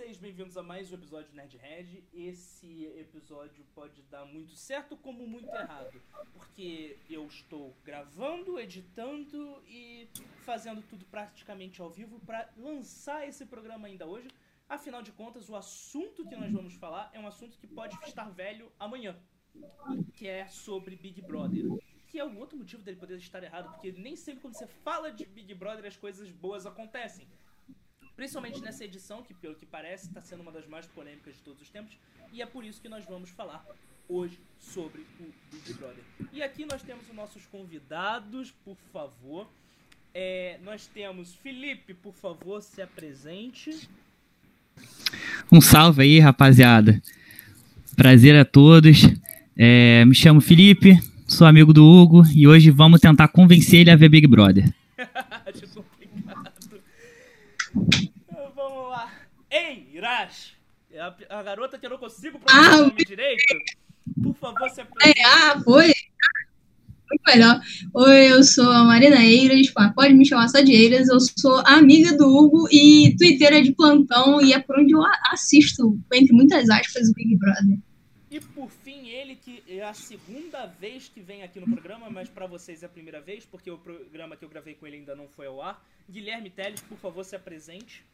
vocês, bem-vindos a mais um episódio de Nerdhead. Esse episódio pode dar muito certo como muito errado, porque eu estou gravando, editando e fazendo tudo praticamente ao vivo para lançar esse programa ainda hoje. Afinal de contas, o assunto que nós vamos falar é um assunto que pode estar velho amanhã, que é sobre Big Brother. Que é o outro motivo dele poder estar errado, porque nem sempre quando você fala de Big Brother as coisas boas acontecem. Principalmente nessa edição, que pelo que parece está sendo uma das mais polêmicas de todos os tempos, e é por isso que nós vamos falar hoje sobre o Big Brother. E aqui nós temos os nossos convidados, por favor. É, nós temos Felipe, por favor, se apresente. Um salve aí, rapaziada. Prazer a todos. É, me chamo Felipe, sou amigo do Hugo e hoje vamos tentar convencer ele a ver Big Brother. Complicado. Ei, Irash! A, a garota que eu não consigo pronunciar Ah, o nome direito. Por favor, se apresente. É, ah, foi. Muito melhor. Oi, eu sou a Marina Eiras, pode me chamar só de Eiras. Eu sou amiga do Hugo e twitteira de plantão, e é por onde eu assisto, entre muitas aspas, o Big Brother. E por fim, ele que é a segunda vez que vem aqui no programa, mas pra vocês é a primeira vez, porque o programa que eu gravei com ele ainda não foi ao ar. Guilherme Teles, por favor, se apresente.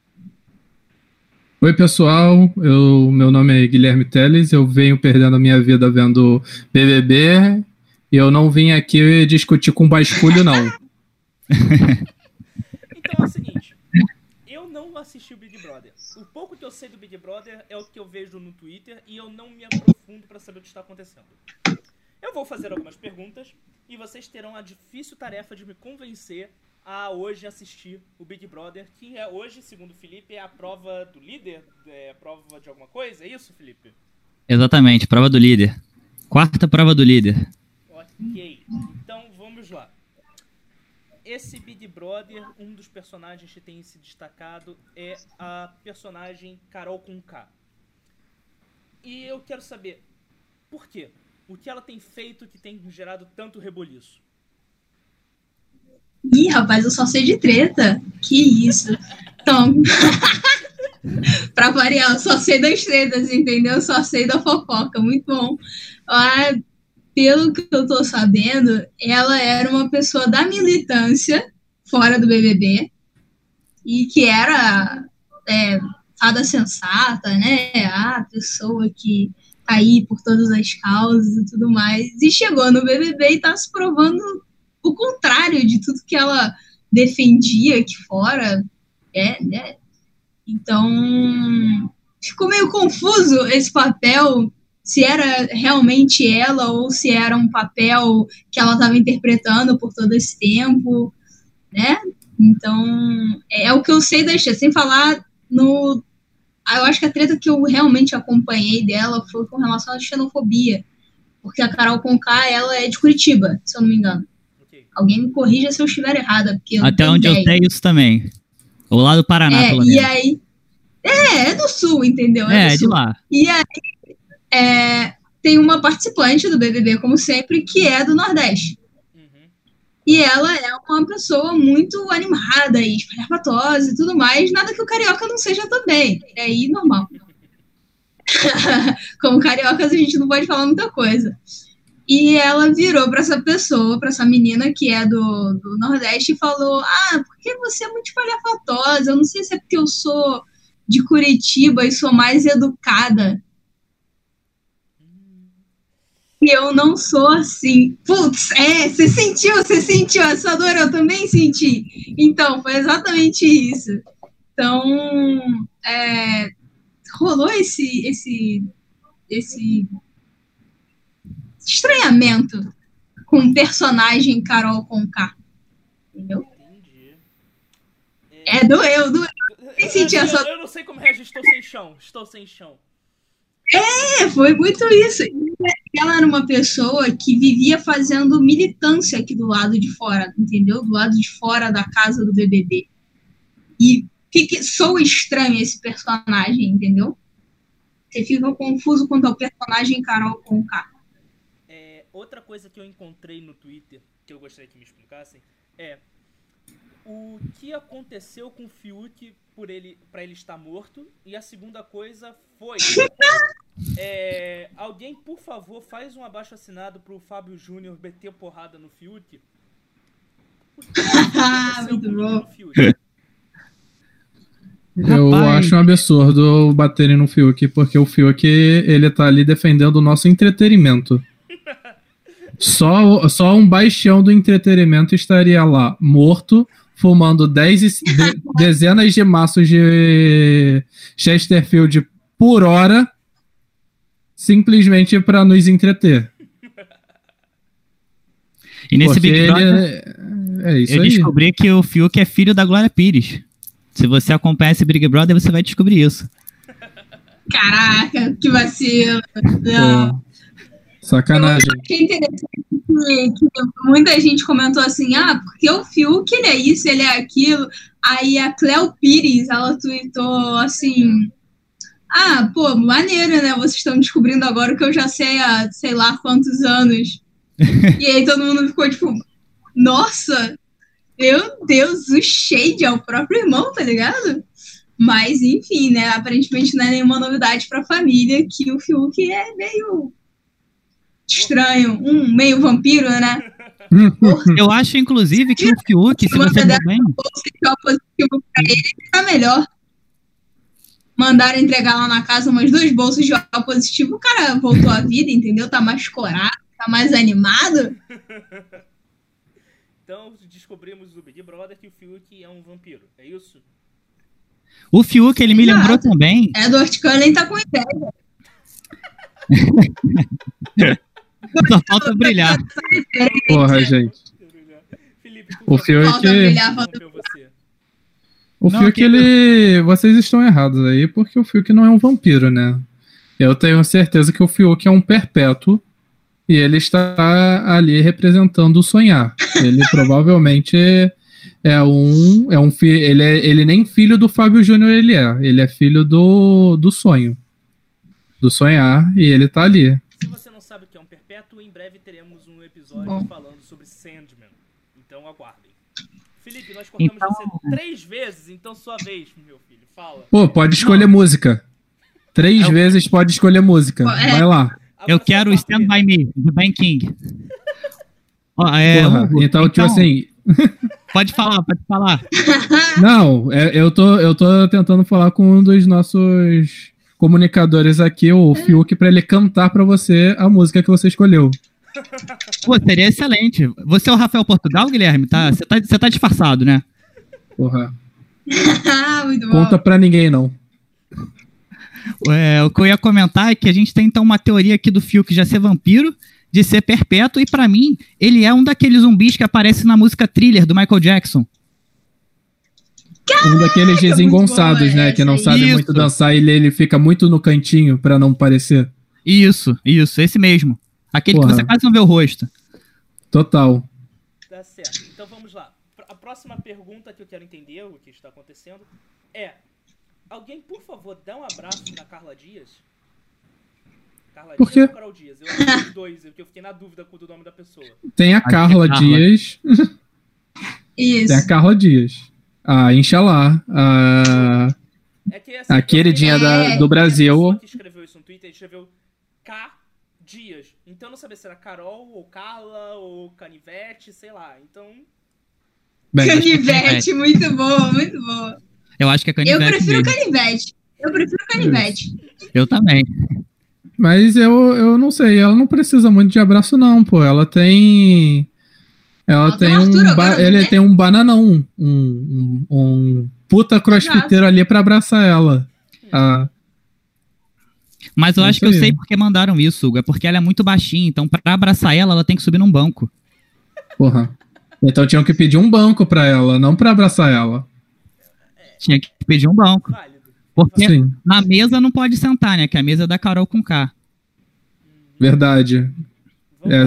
Oi, pessoal. Eu, meu nome é Guilherme Teles. Eu venho perdendo a minha vida vendo BBB e eu não vim aqui discutir com basculho, não. Então é o seguinte, eu não assisti o Big Brother. O pouco que eu sei do Big Brother é o que eu vejo no Twitter e eu não me aprofundo pra saber o que está acontecendo. Eu vou fazer algumas perguntas e vocês terão a difícil tarefa de me convencer a hoje assistir o Big Brother, que é hoje, segundo o Felipe, é a prova do líder, é a prova de alguma coisa, é isso, Felipe? Exatamente, prova do líder. Quarta prova do líder. Ok, então vamos lá. Esse Big Brother, um dos personagens que tem se destacado é a personagem Carol com K. E eu quero saber por quê? O que ela tem feito que tem gerado tanto reboliço? Ih, rapaz, eu só sei de treta. Que isso. Então, pra variar, eu só sei das tretas, entendeu? Eu só sei da fofoca. Muito bom. Ah, pelo que eu tô sabendo, ela era uma pessoa da militância fora do BBB e que era é, fada sensata, né? A pessoa que tá aí por todas as causas e tudo mais. E chegou no BBB e tá se provando o contrário de tudo que ela defendia aqui fora, é, né? Então, ficou meio confuso esse papel, se era realmente ela ou se era um papel que ela estava interpretando por todo esse tempo, né? Então, é, o que eu sei da história, sem falar no... Eu acho que a treta que eu realmente acompanhei dela foi com relação à xenofobia, porque a Carol Conká, ela é de Curitiba, se eu não me engano. Alguém me corrija se eu estiver errada, porque eu Até onde eu ideia. sei isso também. O lado do Paraná, É, pelo e menos. aí. É, é do sul, entendeu? É, do de sul. lá. E aí é, tem uma participante do BBB, como sempre, que é do Nordeste. Uhum. E ela é uma pessoa muito animada e espalhafatosa e tudo mais. Nada que o carioca não seja também. É aí normal. Como cariocas, a gente não pode falar muita coisa. E ela virou para essa pessoa, para essa menina que é do, do Nordeste, e falou: Ah, porque você é muito espalhafatosa. Eu não sei se é porque eu sou de Curitiba e sou mais educada. E eu não sou assim. Putz, é, você sentiu, você sentiu essa dor, eu também senti. Então, foi exatamente isso. Então, é, rolou esse, esse, esse estranhamento com o personagem Carol Conká. Entendeu? Entendi. É, doeu, doeu. Nem senti eu, essa- eu não sei como reagir, estou sem chão, estou sem chão. É, foi muito isso. Ela era uma pessoa que vivia fazendo militância aqui do lado de fora, entendeu? Do lado de fora da casa do BBB. E fica, sou estranho esse personagem, entendeu? Você fica confuso quanto ao personagem Carol Conká. Outra coisa que eu encontrei no Twitter, que eu gostaria que me explicassem, é o que aconteceu com o Fiuk por ele, pra ele estar morto. E a segunda coisa foi. é, alguém, por favor, faz um abaixo assinado pro Fábio Júnior meter porrada no Fiuk. O que aconteceu Muito com o bom. Fiuk? Eu Rapaz. acho um absurdo baterem no Fiuk, porque o Fiuk, ele tá ali defendendo o nosso entretenimento. Só, só um baixão do entretenimento estaria lá, morto, fumando dez, de- dezenas de maços de Chesterfield por hora, simplesmente para nos entreter. E nesse porque Big Brother, ele- É isso eu aí. descobri que o Fiuk é filho da Glória Pires. Se você acompanhar esse Big Brother, você vai descobrir isso. Caraca, que vacilo. Não. Sacanagem. achei interessante que, que muita gente comentou assim, ah, porque o Fiuk, ele é isso, ele é aquilo. Aí a Cleo Pires, ela tweetou assim, ah, pô, maneiro, né? Vocês estão descobrindo agora o que eu já sei há sei lá quantos anos. e aí todo mundo ficou tipo, nossa, meu Deus, o shade é o próprio irmão, tá ligado? Mas, enfim, né? Aparentemente não é nenhuma novidade pra família que o Fiuk é meio estranho, um meio vampiro, né? Eu acho, inclusive, que o Fiuk, se você ver bem, Se o positivo pra ele, fica melhor. Mandaram entregar lá na casa umas duas bolsas de O positivo, o cara voltou à vida, entendeu? Tá mais corado, tá mais animado. Então descobrimos do Big Brother que o Fiuk é um vampiro. É isso? o Fiuk, ele me Exato. lembrou também. Edward Cullen tá com ideia. Só falta brilhar. Porra, gente. Felipe, O brilhar, interrompeu você. O Não, Fiuk, que- ele. Vocês estão errados aí, porque o Fiuk não é um vampiro, né? Eu tenho certeza que o Fiuk é um perpétuo e ele está ali representando o sonhar. Ele provavelmente é um. É um ele, é, ele nem filho do Fábio Júnior ele é. Ele é filho do, do sonho. Do sonhar, e ele tá ali. Se você não sabe o que é um perpétuo, em breve teremos um episódio Bom. falando sobre Sandman. Então aguardem. Felipe, nós cortamos Então- você três vezes, então sua vez, meu filho. Fala. Pô, pode escolher música. Três É o- vezes pode escolher música. É. Vai lá. Eu quero Stand By Me, do Ben King. Ó, é, Porra, Hugo, então, tipo assim, Pode falar, pode falar. Não, é- eu, tô, eu tô tentando falar com um dos nossos comunicadores aqui, o Fiuk, pra ele cantar pra você a música que você escolheu. Pô, seria excelente. Você é o Rafael Portugal, Guilherme? Tá, você tá, tá disfarçado, né? Porra, Muito bom. conta pra ninguém não. É, o que eu ia comentar é que a gente tem então uma teoria aqui do Fiuk já ser vampiro, de ser perpétuo, e pra mim, ele é um daqueles zumbis que aparece na música Thriller do Michael Jackson. Um daqueles desengonçados, boa né, que não sabe aí. muito Isso. dançar e ele, ele fica muito no cantinho pra não parecer. Isso, isso, esse mesmo. Aquele Porra. que você quase não vê o rosto. Total. Tá certo. Então vamos lá. A próxima pergunta que eu quero entender o que está acontecendo é: alguém, por favor, dá um abraço na Carla Dias? Carla Por Dias quê? ou Carol Dias? Eu acho os dois, porque eu fiquei na dúvida com o nome da pessoa. Tem a que Carla é Carla. Dias. Isso. Tem a Carla Dias. A Inxalá. A... É que assim, A eu queridinha da- a do Brasil. pessoa que escreveu isso no Twitter escreveu K Dias. Então eu não sabia se era Carol, ou Carla, ou Canivete, sei lá. Então. Bem, Canivete, muito boa, muito boa. Eu acho que é Eu canivete prefiro mesmo. canivete. Eu prefiro canivete. Eu também. Mas eu, eu não sei, ela não precisa muito de abraço, não, pô. Ela tem. Ela, tem um. Ba- Ele tem um bananão. Um, um, um puta crossfiteiro ali pra abraçar ela. Ah, Mas eu É acho que eu aí. sei porque mandaram isso, Hugo. É porque ela é muito baixinha, então pra abraçar ela, ela tem que subir num banco. porra. Então tinham que pedir um banco pra ela, não pra abraçar ela. Tinha que pedir um banco. Porque Sim, na mesa não pode sentar, né? Que a mesa é da Carol com K. verdade. É.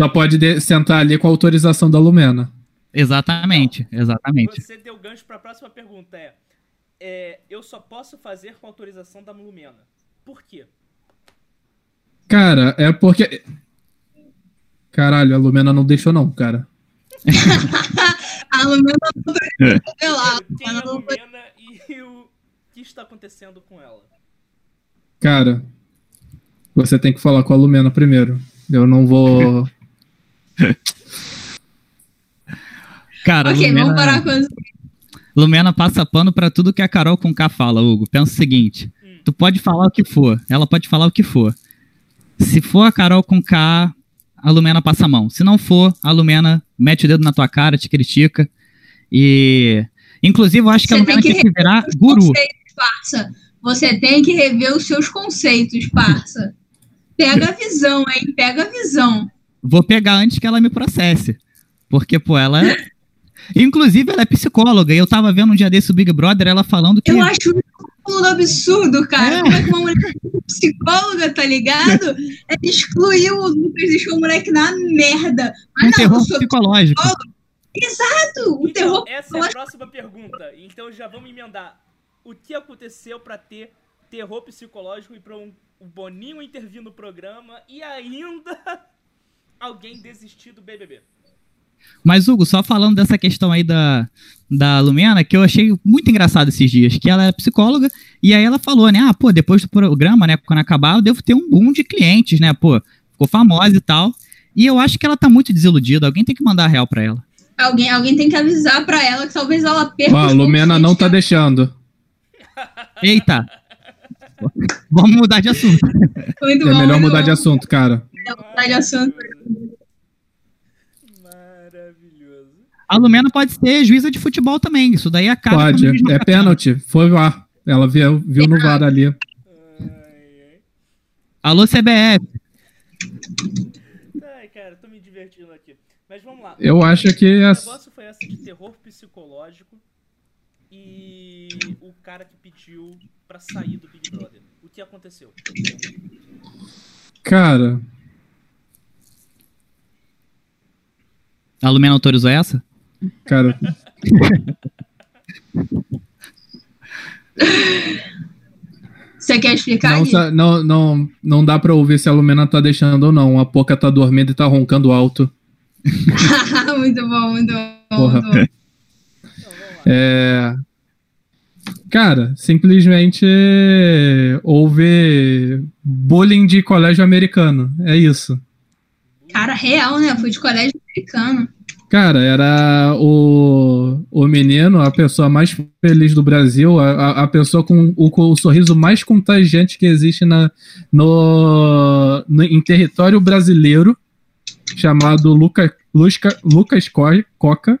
só pode de- sentar ali com a autorização da Lumena. Exatamente, exatamente. Você deu gancho pra próxima pergunta: é, é, Eu só posso fazer com autorização da Lumena. Por quê? Cara, é porque. Caralho, a Lumena não deixou, não, cara. A A Lumena não revelar. Quem é a não foi- Lumena e o que está acontecendo com ela? Cara, você tem que falar com a Lumena primeiro. Eu não vou. Cara, Ok, Lumena, vamos parar com isso. Lumena passa pano pra tudo que a Carol com K fala, Hugo. Pensa o seguinte: tu pode falar o que for, ela pode falar o que for. Se for a Carol com K, a Lumena passa a mão. Se não for, a Lumena mete o dedo na tua cara, te critica. E. Inclusive, eu acho que a Você Lumena tem que tem que virar Os guru. conceitos, parça. Você tem que rever os seus conceitos, parça. Pega a visão, hein? Pega a visão. Vou pegar antes que ela me processe. Porque, pô, ela. é- Inclusive, ela é psicóloga. E eu tava vendo um dia desse o Big Brother, ela falando que. Eu acho um absurdo, cara. É. Como é que uma mulher psicóloga, tá ligado? Ela excluiu o Lucas, deixou o moleque na merda. um Mas não, terror psicológico. exato. O Então, terror essa é a próxima pergunta. Então já vamos emendar. O que aconteceu pra ter terror psicológico e pra um, o Boninho intervir no programa e ainda alguém desistir do BBB? Mas, Hugo, só falando dessa questão aí da, da Lumena, que eu achei muito engraçado esses dias, que ela é psicóloga, e aí ela falou, né, ah, pô, depois do programa, né, quando acabar, eu devo ter um boom de clientes, né, pô, ficou famosa e tal. E eu acho que ela tá muito desiludida, alguém tem que mandar a real pra ela. Alguém, alguém tem que avisar pra ela que talvez ela perca. Ó, a Lumena não tá deixando. Eita! Vamos mudar de assunto. Muito É bom, melhor muito mudar bom. de assunto, cara. mudar de assunto. Maravilhoso. A Lumena pode ser juíza de futebol também, isso daí acaba a Pode. É pênalti. Foi VAR. Ela viu, viu no VAR ali. Alô, CBF. Ai, cara, tô me divertindo aqui. Mas vamos lá. Eu acho que O negócio foi essa de terror psicológico e o cara que pediu pra sair do Big Brother. O que aconteceu? Cara, A Lumena autorizou essa? Cara, Você quer explicar não, não, não, não dá pra ouvir se a Lumena tá deixando ou não. A Poca tá dormindo e tá roncando alto. muito bom, muito bom. Porra. Muito bom. É... Cara, simplesmente houve bullying de colégio americano. É isso. Cara, real, né? Foi de colégio americano. Cara, era o, o menino, a pessoa mais feliz do Brasil, a, a- pessoa com o, com o sorriso mais contagiante que existe na, no, no- em território brasileiro, chamado Luca, Lusca- Lucas Co- Coca.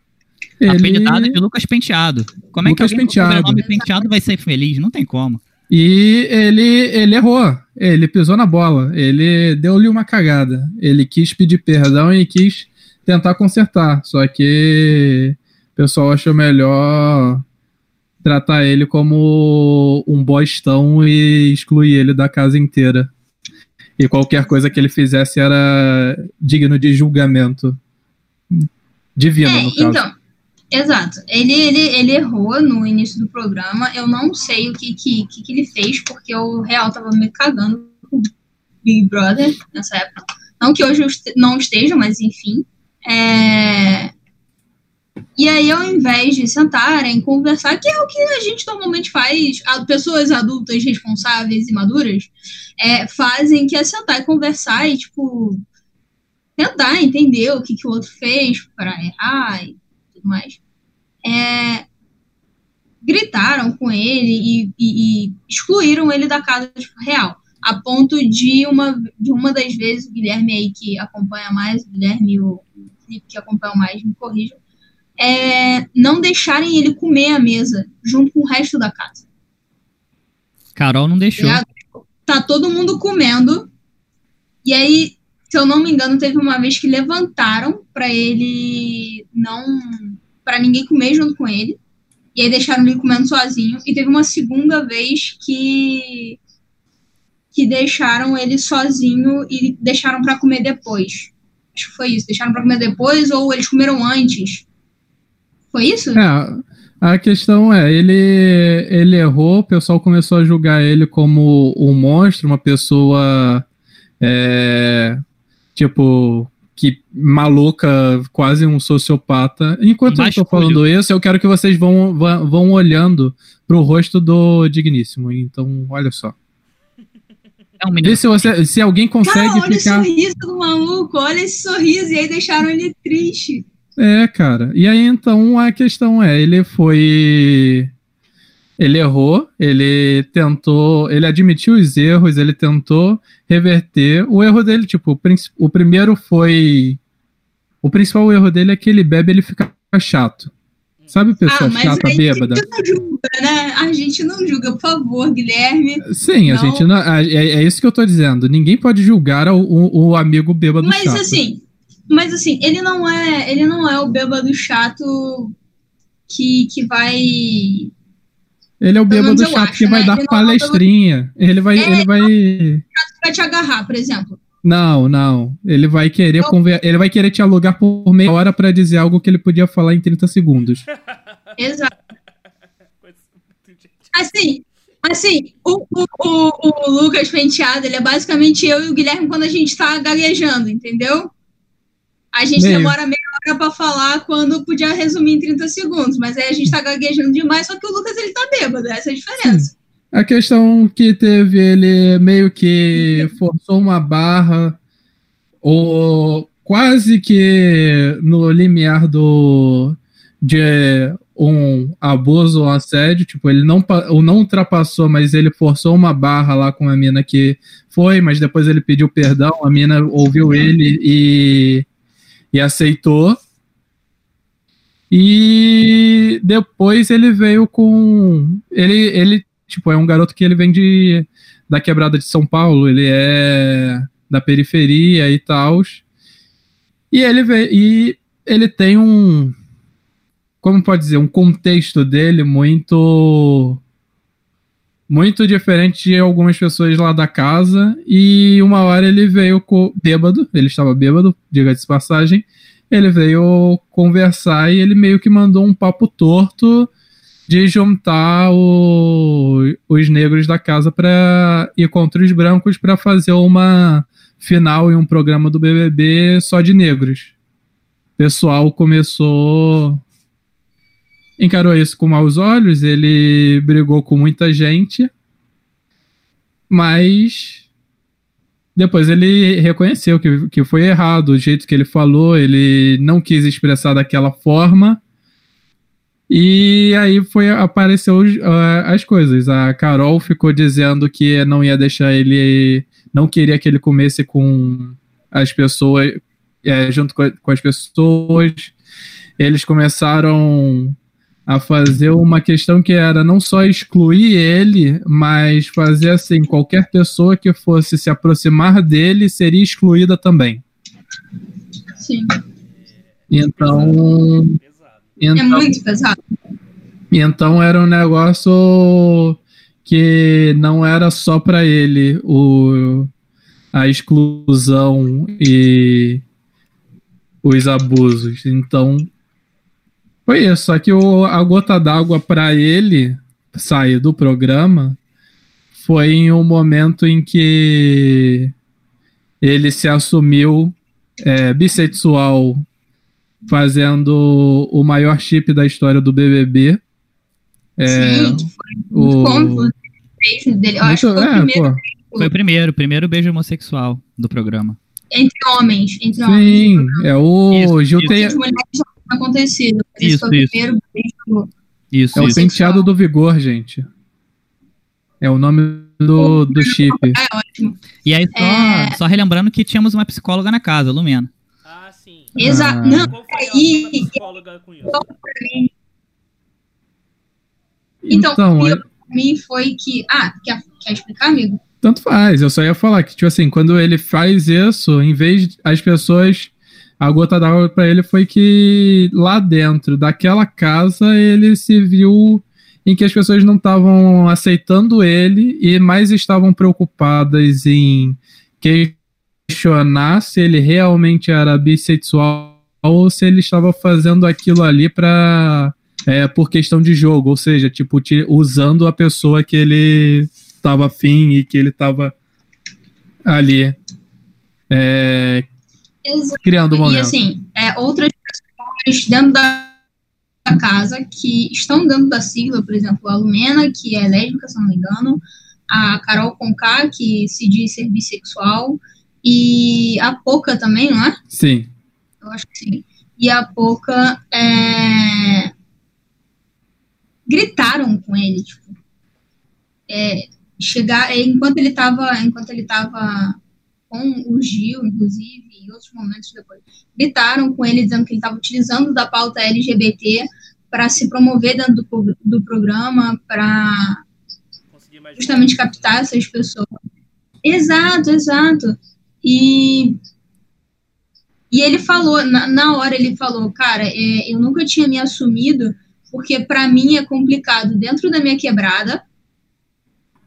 Apelidada de Lucas Penteado. Como é Lucas que alguém com Penteado. sobrenome Penteado vai ser feliz? Não tem como. E ele, ele errou, ele pisou na bola, ele deu-lhe uma cagada. Ele quis pedir perdão e quis tentar consertar, só que o pessoal achou melhor tratar ele como um bostão e excluir ele da casa inteira. E qualquer coisa que ele fizesse era digno de julgamento. Divino, É, no caso. então, exato. Ele, ele, ele errou no início do programa. Eu não sei o que, que, que, ele fez, porque o real tava me cagando com o Big Brother nessa época. Não que hoje eu não esteja, mas enfim. É, E aí, ao invés de sentarem, conversar, que é o que a gente normalmente faz, pessoas adultas responsáveis e maduras é, fazem, que é sentar e conversar e, tipo, tentar entender o que, que o outro fez para errar e tudo mais. É, gritaram com ele e, e- e excluíram ele da casa tipo, real. A ponto de uma, de uma das vezes, o Guilherme aí que acompanha mais, o Guilherme e o Que acompanham mais, me corrijam, é, não deixarem ele comer a mesa junto com o resto da casa. Carol não deixou. ligado? Tá todo mundo comendo. E aí, se eu não me engano, teve uma vez que levantaram pra ele não. para ninguém comer junto com ele. E aí deixaram ele comendo sozinho. E teve uma segunda vez que. que deixaram ele sozinho e deixaram pra comer depois. Acho que foi isso. Deixaram pra comer depois ou eles comeram antes. Foi isso? É, a questão é, ele, ele errou, o pessoal começou a julgar ele como um monstro, uma pessoa, é, tipo, que maluca, quase um sociopata. Enquanto eu tô Basculho. falando isso, eu quero que vocês vão, vão, vão olhando pro rosto do Digníssimo. Então, olha só. É Vê se, você, se alguém consegue Cara, olha ficar. o sorriso do maluco, olha esse sorriso, e aí deixaram ele triste. É, cara. E aí então a questão é, ele foi. Ele errou, ele tentou, ele admitiu os erros, ele tentou reverter. O erro dele, tipo, o, o primeiro foi. O principal erro dele é que ele bebe ele fica chato. Sabe pessoa ah, mas chata, aí bêbada? a gente não julga, né? A gente não julga, por favor, Guilherme. Sim, a Não. gente não. a- É, é isso que eu tô dizendo. Ninguém pode julgar o, o, o amigo bêbado Mas chato. assim, mas assim, ele não é, ele não é o bêbado chato que, que vai. Ele é o bêbado chato acho, que vai né? dar Ele é palestrinha. Ele vai. É, Ele vai. Vai te agarrar, por exemplo. Não, não. Ele vai querer conver... ele vai querer te alugar por meia hora pra dizer algo que ele podia falar em 30 segundos. Exato. Assim, assim, o, o, o, o Lucas Penteado, ele é basicamente eu e o Guilherme quando a gente tá gaguejando, entendeu? A gente Meio. demora meia hora pra falar quando podia resumir em 30 segundos, mas aí a gente tá gaguejando demais, só que o Lucas ele tá bêbado, essa é a diferença. A questão que teve, ele meio que forçou uma barra, ou quase que no limiar do de um abuso ou assédio, tipo, ele não, ou não ultrapassou, mas ele forçou uma barra lá com a mina que foi, mas depois ele pediu perdão, a mina ouviu ele e, e aceitou. E depois ele veio com. Ele, ele, tipo, é um garoto que ele vem de, da quebrada de São Paulo, ele é da periferia e tal. E ele veio, e ele tem um. Como pode dizer? Um contexto dele muito. Muito diferente de algumas pessoas lá da casa. E uma hora ele veio bêbado, ele estava bêbado, diga-se de passagem ele veio conversar e ele meio que mandou um papo torto de juntar o- os negros da casa para ir contra os brancos para fazer uma final em um programa do BBB só de negros. O pessoal começou encarou isso com maus olhos, ele brigou com muita gente, mas depois ele reconheceu que, que foi errado o jeito que ele falou, ele não quis expressar daquela forma. E aí foi apareceu ah, as coisas. A Carol ficou dizendo que não ia deixar ele, não queria que ele comesse com as pessoas, é, junto com, com as pessoas. Eles começaram a fazer uma questão que era não só excluir ele, mas fazer assim, qualquer pessoa que fosse se aproximar dele seria excluída também. Sim. Então, É então, muito pesado. então era um negócio que não era só para ele o, a exclusão e os abusos. Então, foi isso. Só que o, a gota d'água para ele sair do programa foi em um momento em que ele se assumiu é, bissexual, fazendo o maior chip da história do BBB. É, Sim, que foi muito o- dele. Eu acho que foi o é, primeiro pô. Foi o primeiro, o primeiro beijo homossexual do programa. entre homens. Entre homens. Sim, é o Isso, Gil isso. tinha acontecido. Esse Isso, foi o isso. primeiro beijo. Isso, é o isso. penteado do vigor, gente. É o nome do, do chip. É ótimo. E aí, só, É. só relembrando que tínhamos uma psicóloga na casa, Lumena. Ah, sim. Exato. Ah. Não, Qual foi e- psicóloga com isso? Então, Então, e é- eu- pra mim foi que. Ah, quer, quer explicar, amigo? tanto faz. Eu só ia falar que, tipo assim, quando ele faz isso, em vez de as pessoas. A gota d'água pra ele foi que lá dentro daquela casa ele se viu em que as pessoas não estavam aceitando ele e mais estavam preocupadas em questionar se ele realmente era bissexual ou se ele estava fazendo aquilo ali para é, por questão de jogo, ou seja, tipo ti- usando a pessoa que ele estava afim e que ele estava ali. É, criando o E momento. assim, é, outras pessoas dentro da da casa que estão dentro da sigla, por exemplo, a Lumena, que é lésbica, se não me engano, a Carol Conká, que se diz ser bissexual, e a Poca também, não é? Sim. Eu acho que sim. E a Poca é, gritaram com ele, tipo, é, chegar, é, enquanto ele estava, enquanto ele estava com o Gil, inclusive, e outros momentos depois, gritaram com ele dizendo que ele estava utilizando da pauta LGBT para se promover dentro do, do programa, para justamente captar essas pessoas. Exato, exato. E, e ele falou, na, na hora ele falou, cara, é, eu nunca tinha me assumido, porque para mim é complicado dentro da minha quebrada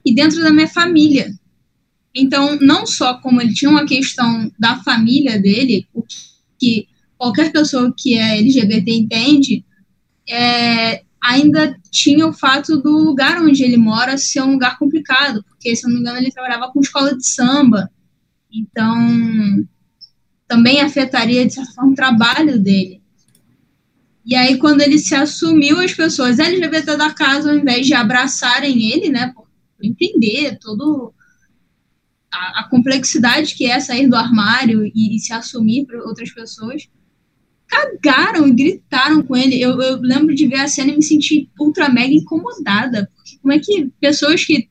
e dentro da minha família. Então, não só como ele tinha uma questão da família dele, o que qualquer pessoa que é LGBT entende, é, ainda tinha o fato do lugar onde ele mora ser um lugar complicado, porque, se eu não me engano, ele trabalhava com escola de samba. Então, também afetaria, de certa forma, o trabalho dele. E aí, quando ele se assumiu, as pessoas LGBT da casa, ao invés de abraçarem ele, né, por entender todo a, a complexidade que é sair do armário e, e se assumir para outras pessoas, cagaram e gritaram com ele. Eu, eu lembro de ver a cena e me sentir ultra mega incomodada. Porque como é que pessoas que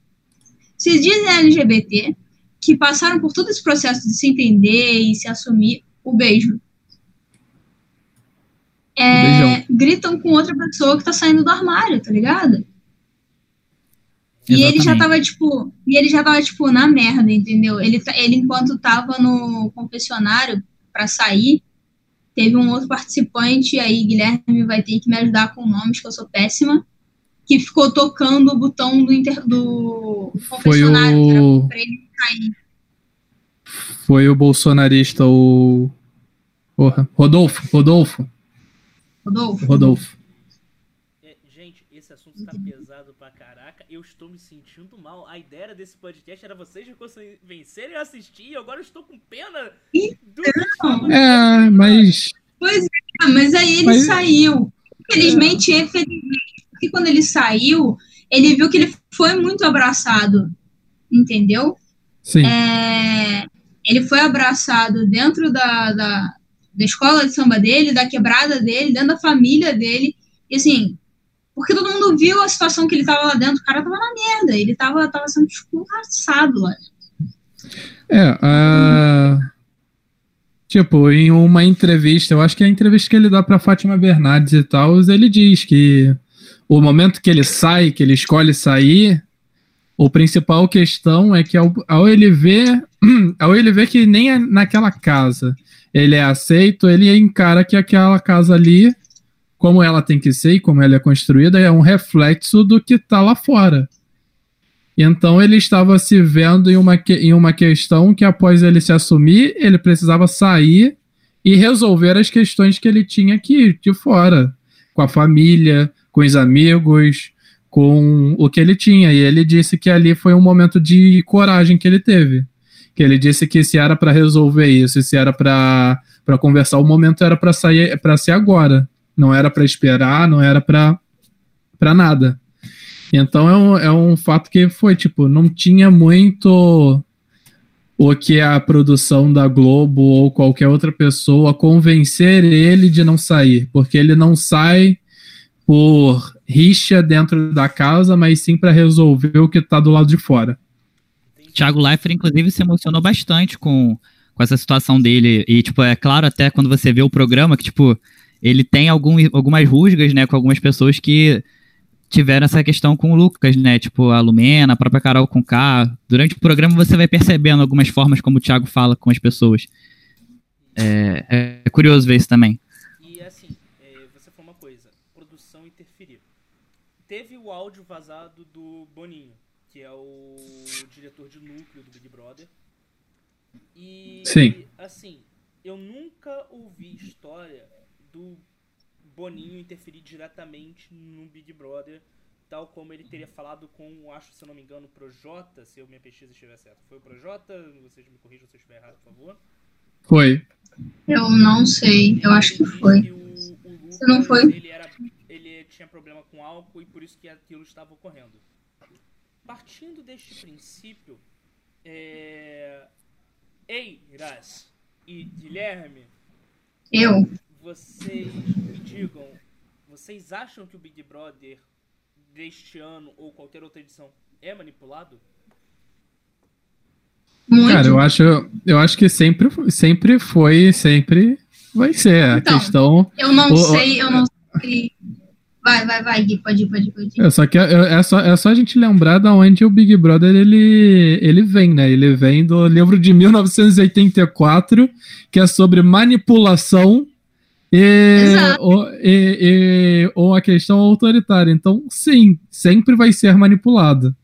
se dizem LGBT, que passaram por todo esse processo de se entender e se assumir, o beijo. É, gritam com outra pessoa que tá saindo do armário, tá ligado? E ele já tava, tipo, e ele já tava, tipo, na merda, entendeu? Ele, tá- ele enquanto tava no confessionário pra sair, teve um outro participante, aí Guilherme vai ter que me ajudar com nomes, que eu sou péssima, que ficou tocando o botão do, inter, do Foi confessionário, que era o, foi o bolsonarista, o. Porra, Rodolfo, Rodolfo, Rodolfo. Rodolfo. É, gente, esse assunto tá pesado pra caraca. Eu estou me sentindo mal. A ideia desse podcast era vocês me convencerem a assistir e agora eu estou com pena do É, mas. Pois é, mas aí ele Mas- saiu. Infelizmente, infelizmente, porque quando ele saiu, ele viu que ele foi muito abraçado, entendeu? Sim. É, ele foi abraçado dentro da, da, da escola de samba dele, da quebrada dele, dentro da família dele, e assim, porque todo mundo viu a situação que ele tava lá dentro, o cara tava na merda, ele tava, tava sendo escorraçado lá. É, a... tipo, em uma entrevista, eu acho que é a entrevista que ele dá pra Fátima Bernardes e tal, ele diz que o momento que ele sai, que ele escolhe sair, o principal questão é que ao, ao ele ver, ao ele ver que nem é naquela casa ele é aceito, ele encara que aquela casa ali, como ela tem que ser e como ela é construída, é um reflexo do que tá lá fora. Então ele estava se vendo em uma, em uma questão que após ele se assumir, ele precisava sair e resolver as questões que ele tinha aqui de fora, com a família, com os amigos, com o que ele tinha. E ele disse que ali foi um momento de coragem que ele teve. Que ele disse que se era para resolver isso, se era para conversar, o momento era para sair, para ser agora. Não era para esperar, não era para para nada. Então é um, é um fato que foi, tipo, não tinha muito o que a produção da Globo ou qualquer outra pessoa convencer ele de não sair, porque ele não sai por rixa dentro da casa, mas sim para resolver o que tá do lado de fora. Thiago Leifert, inclusive, se emocionou bastante com, com essa situação dele. E, tipo, é claro até quando você vê o programa que, tipo, ele tem algum, algumas rusgas, né, com algumas pessoas que tiveram essa questão com o Lucas, né, tipo, a Lumena, a própria Carol com K. Durante o programa você vai percebendo algumas formas como o Thiago fala com as pessoas. É, é curioso ver isso também. E assim, é, você falou uma coisa, produção interferir. Teve o áudio vazado do Boninho, que é o diretor de núcleo do Big Brother. E Sim. assim, eu nunca ouvi história do Boninho interferir diretamente no Big Brother, tal como ele teria falado com, acho, se eu não me engano, o Projota, se a minha pesquisa estiver certa. Foi o Projota? Vocês me corrijam se eu estiver errado, por favor. Foi. Eu não sei, eu acho que foi. O, o Se não foi? Ele, era, ele tinha problema com álcool e por isso que aquilo estava ocorrendo. Partindo deste princípio, é... Eiras e Guilherme, Eu? vocês me digam, vocês acham que o Big Brother deste ano ou qualquer outra edição é manipulado? Muito. Cara, eu acho, eu acho que sempre, sempre foi, sempre vai ser. A Então. questão. Eu não O- o- sei, eu não sei. Vai, vai, vai, Gui, pode ir, pode ir, pode ir. É só que é, é só, é só a gente lembrar da onde o Big Brother ele, ele vem, né? Ele vem do livro de 1984, que é sobre manipulação e, ou, e, e- ou a questão autoritária. Então, sim, sempre vai ser manipulado.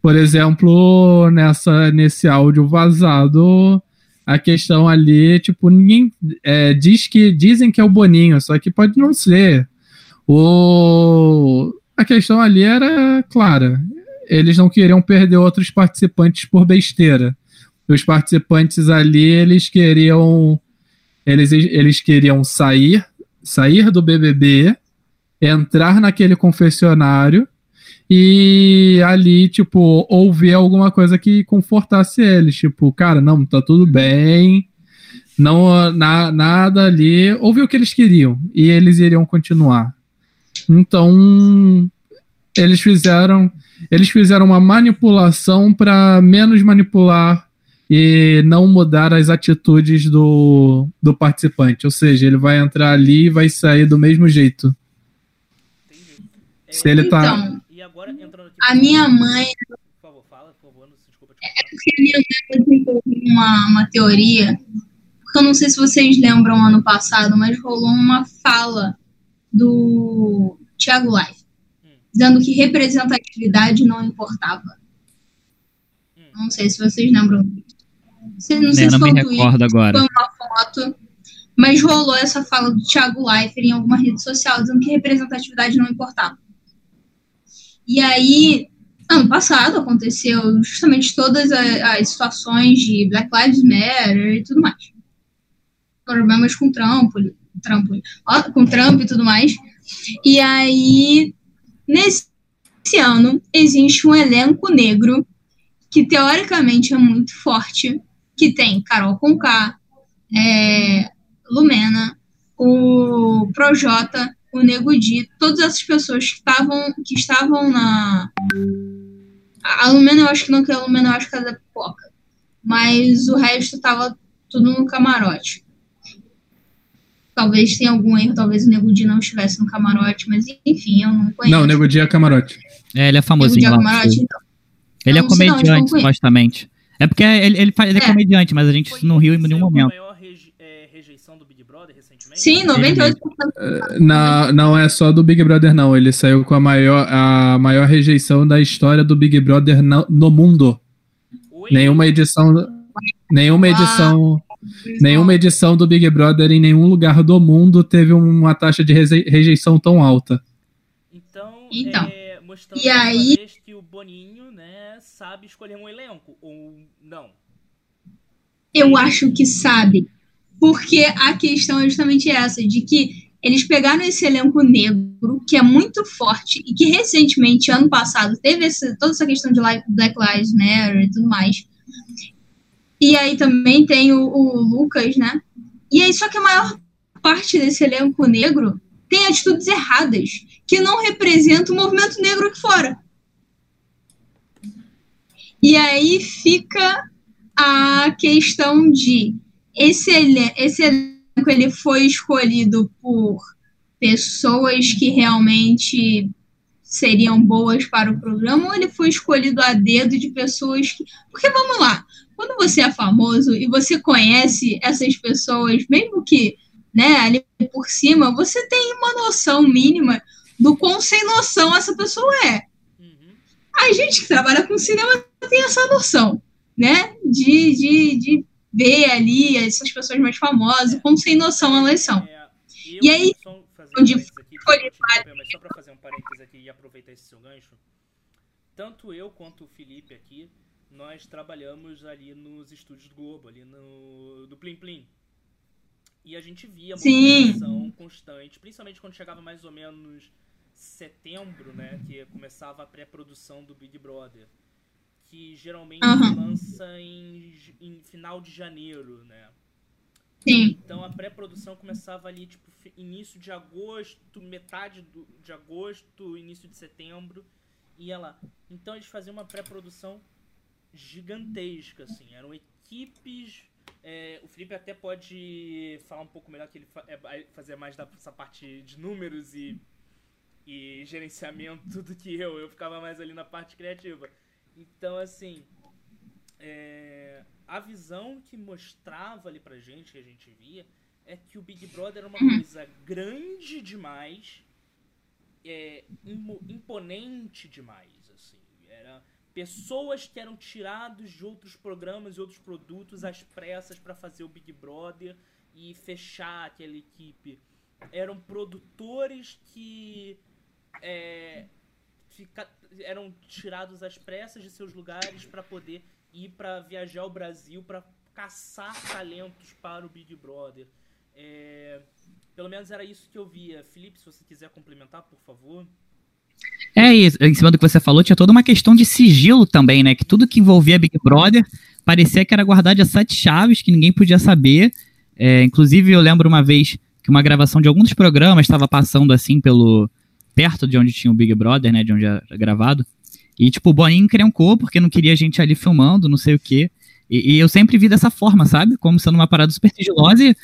Por exemplo, nessa, nesse áudio vazado, a questão ali, tipo, ninguém é, diz que dizem que é o Boninho, só que pode não ser. O... A questão ali era clara. Eles não queriam perder outros participantes por besteira. Os participantes ali, eles queriam eles, eles queriam sair, sair do BBB, entrar naquele confessionário e ali, tipo, ouvir alguma coisa que confortasse eles. Tipo, cara, não, tá tudo bem, não na, nada ali. Ouvir o que eles queriam e eles iriam continuar. Então, eles fizeram, eles fizeram uma manipulação para menos manipular e não mudar as atitudes do, do participante. Ou seja, ele vai entrar ali e vai sair do mesmo jeito. Entendi. É, Se ele tá. Então, E agora a minha mãe, Por favor, fala, por favor, desculpa te cortar. porque a minha mãe desenvolveu uma, uma teoria, porque eu não sei se vocês lembram ano passado, mas rolou uma fala do Thiago Life, dizendo que representatividade não importava. Não sei se vocês lembram disso. Sei- Não sei se não foi me um tweet, agora. foi uma foto, mas rolou essa fala do Thiago Leifert em alguma rede social dizendo que representatividade não importava. E aí, ano passado aconteceu justamente todas a- as situações de Black Lives Matter e tudo mais. Problemas com Trump, Trump, ó, com Trump e tudo mais. E aí, nesse ano, existe um elenco negro que teoricamente é muito forte, que tem Carol Conká, é, Lumena, o Projota, o Nego Di, todas essas pessoas que estavam que estavam na a Lumena eu acho que não que a Lumena eu acho que é da pipoca, mas o resto tava tudo no camarote. Talvez tenha algum erro, talvez o Nego Di não estivesse no camarote, mas enfim, eu não conheço. Não, Nego Dia é camarote. É, ele é Nego Di famosinho é lá. camarote, então. Ele é Não não, onde comediante, conheço. supostamente. É porque ele, ele, faz, ele é É. comediante, mas a gente Foi não riu em ele nenhum momento. a maior reje- é, rejeição do Big Brother recentemente? Sim, 98%. Na, não é só do Big Brother, não. Ele saiu com a maior, a maior rejeição da história do Big Brother no, no mundo. Oi? Nenhuma edição. Nenhuma edição. Nenhuma edição do Big Brother em nenhum lugar do mundo teve uma taxa de rejeição tão alta. Então, Então. é, mostrando E aí- vez que o Boninho, né, sabe escolher um elenco, ou não. Eu acho que sabe. Porque a questão é justamente essa, de que eles pegaram esse elenco negro, que é muito forte, e que recentemente, ano passado, teve esse- toda essa questão de Black Lives Matter e tudo mais. E aí também tem o, o Lucas, né? E aí, só que a maior parte desse elenco negro tem atitudes erradas, que não representam o movimento negro aqui fora. E aí fica a questão de esse, esse elenco ele foi escolhido por pessoas que realmente seriam boas para o programa ou ele foi escolhido a dedo de pessoas que. Porque vamos lá, quando você é famoso e você conhece essas pessoas, mesmo que né, ali por cima, você tem uma noção mínima do quão sem noção essa pessoa é. Uhum. A gente que trabalha com cinema tem essa noção, né? De, de, de ver ali essas pessoas mais famosas, como sem noção elas são. É, eu, E aí, onde foi mas só para fazer um parênteses aqui e aproveitar esse seu gancho. Tanto eu quanto o Felipe aqui, nós trabalhamos ali nos estúdios do Globo, ali no do Plim Plim. E a gente via movimentação constante, principalmente quando chegava mais ou menos setembro, né, que começava a pré-produção do Big Brother, que geralmente Aham. lança em, em final de janeiro, né? Sim. Então a pré-produção começava ali, tipo, início de agosto, metade do- de agosto, início de setembro, ia lá. Então eles faziam uma pré-produção gigantesca, assim. Eram equipes. é, o Felipe até pode falar um pouco melhor que ele fa- é, fazer mais dessa parte de números e, e gerenciamento do que eu. Eu ficava mais ali na parte criativa. Então, assim, é, a visão que mostrava ali pra gente, que a gente via, é que o Big Brother era uma coisa grande demais, é, imponente demais, pessoas que eram tirados de outros programas e outros produtos às pressas pra fazer o Big Brother e fechar aquela equipe. Eram produtores que é, fica- eram tirados às pressas de seus lugares para poder ir para viajar ao Brasil para caçar talentos para o Big Brother. É, pelo menos era isso que eu via. Felipe, se você quiser complementar, por favor. É isso, em cima do que você falou, tinha toda uma questão de sigilo também, né? Que tudo que envolvia Big Brother parecia que era guardado a sete chaves, que ninguém podia saber. É, inclusive, eu lembro uma vez que uma gravação de algum dos programas estava passando assim pelo. perto de onde tinha o Big Brother, né? De onde era gravado. E, tipo, o Boninho encrencou porque não queria gente ali filmando, não sei o quê. E, e eu sempre vi dessa forma, sabe? Como sendo uma parada super sigilosa. E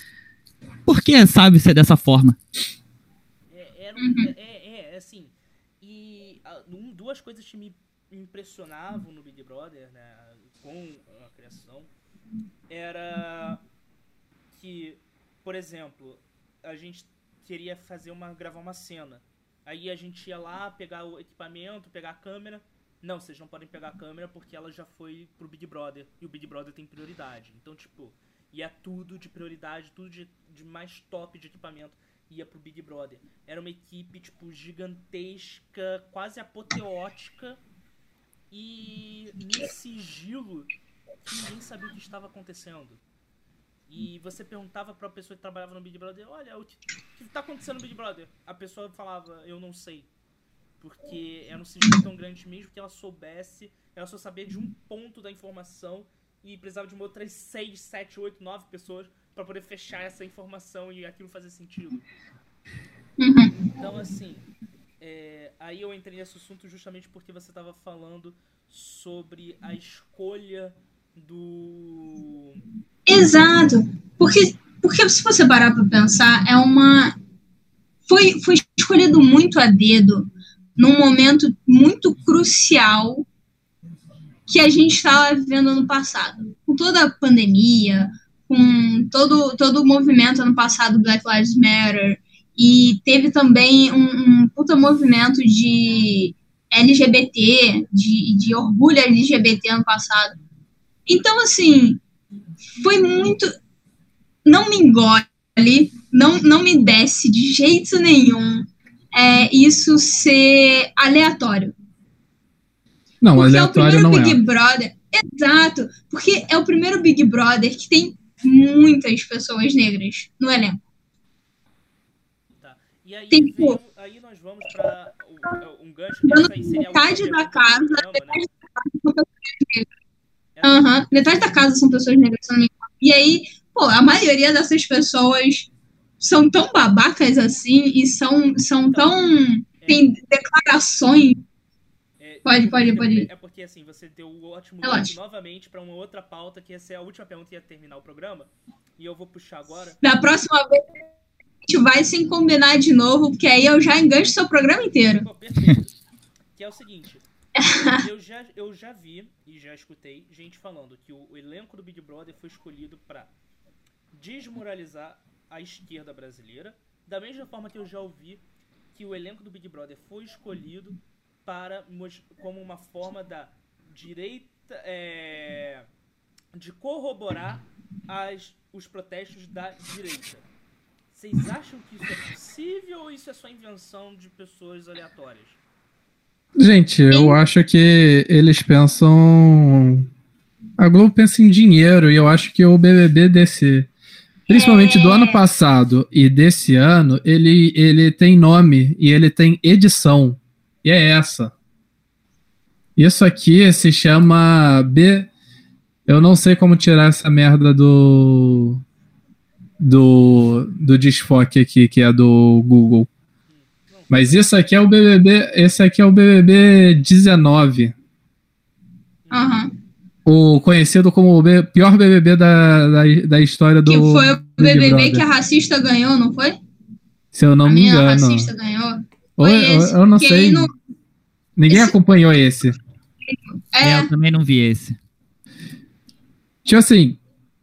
por que, sabe, ser dessa forma? É, era um- é, é, é, assim. E ah, um- duas coisas que me impressionavam no Big Brother, né, com a criação, era que, por exemplo, a gente queria fazer uma gravar uma cena. Aí a gente ia lá pegar o equipamento, pegar a câmera. Não, vocês não podem pegar a câmera porque ela já foi pro Big Brother e o Big Brother tem prioridade. Então, tipo, ia tudo de prioridade, tudo de, de mais top de equipamento ia pro Big Brother. Era uma equipe, tipo, gigantesca, quase apoteótica e no sigilo que ninguém sabia o que estava acontecendo. E você perguntava pra pessoa que trabalhava no Big Brother, olha, o que, o que tá acontecendo no Big Brother? A pessoa falava, eu não sei. Porque era um sigilo tão grande mesmo que ela soubesse, ela só sabia de um ponto da informação e precisava de outras 6, 7, 8, 9 pessoas pra poder fechar essa informação e aquilo fazer sentido. Então, assim, é, aí eu entrei nesse assunto justamente porque você estava falando sobre a escolha do. Exato. Porque, porque se você parar para pensar, é uma. Foi, foi escolhido muito a dedo num momento muito crucial que a gente estava vivendo ano passado. Com toda a pandemia, com todo, todo o movimento ano passado Black Lives Matter, e teve também um, um puta movimento de LGBT, de, de orgulho LGBT ano passado. Então, assim, foi muito. Não me engole, não, não me desce de jeito nenhum é, isso ser aleatório. Não, Porque é o aleatório primeiro não Big é. Brother. Exato. Porque é o primeiro Big Brother que tem muitas pessoas negras no elenco. Tá. E aí, Tem vem- aí nós vamos pra o- um gancho que Dando essa aí seria a metade última da casa, programa, né? É. Aham. Metade da casa são pessoas negras, se eu não me engano. E aí, pô, a maioria dessas pessoas são tão babacas assim e são, são tão. tem declarações. É, Pode, pode, pode. É porque assim, você deu o ótimo gancho novamente pra uma outra pauta, que essa é a última pergunta que ia terminar o programa. E eu vou puxar agora. Da próxima vez a gente vai sem combinar de novo, porque aí eu já engancho seu programa inteiro. Pô, perfeito. que é o seguinte. eu, já, eu já vi e já escutei gente falando que o, o elenco do Big Brother foi escolhido pra desmoralizar a esquerda brasileira. Da mesma forma que eu já ouvi que o elenco do Big Brother foi escolhido para como uma forma da direita é, de corroborar as, os protestos da direita. Vocês acham que isso é possível ou isso é só invenção de pessoas aleatórias? Gente, eu acho que eles pensam a Globo pensa em dinheiro e eu acho que o BBB desse, principalmente do É. ano passado e desse ano, ele, ele tem nome e ele tem edição. E é essa. Isso aqui se chama B. Eu não sei como tirar essa merda do do do desfoque aqui, que é do Google. Mas isso aqui é o BBB, esse aqui é o BBB 19 Aham. o conhecido como o B- pior BBB da, da, da história do. Que foi o BBB que a racista ganhou, não foi? Se eu não a me menina engano. racista ganhou. Eu, esse. eu não Que sei. não- Ninguém esse- acompanhou esse. É, Eu também não vi esse. Tipo assim,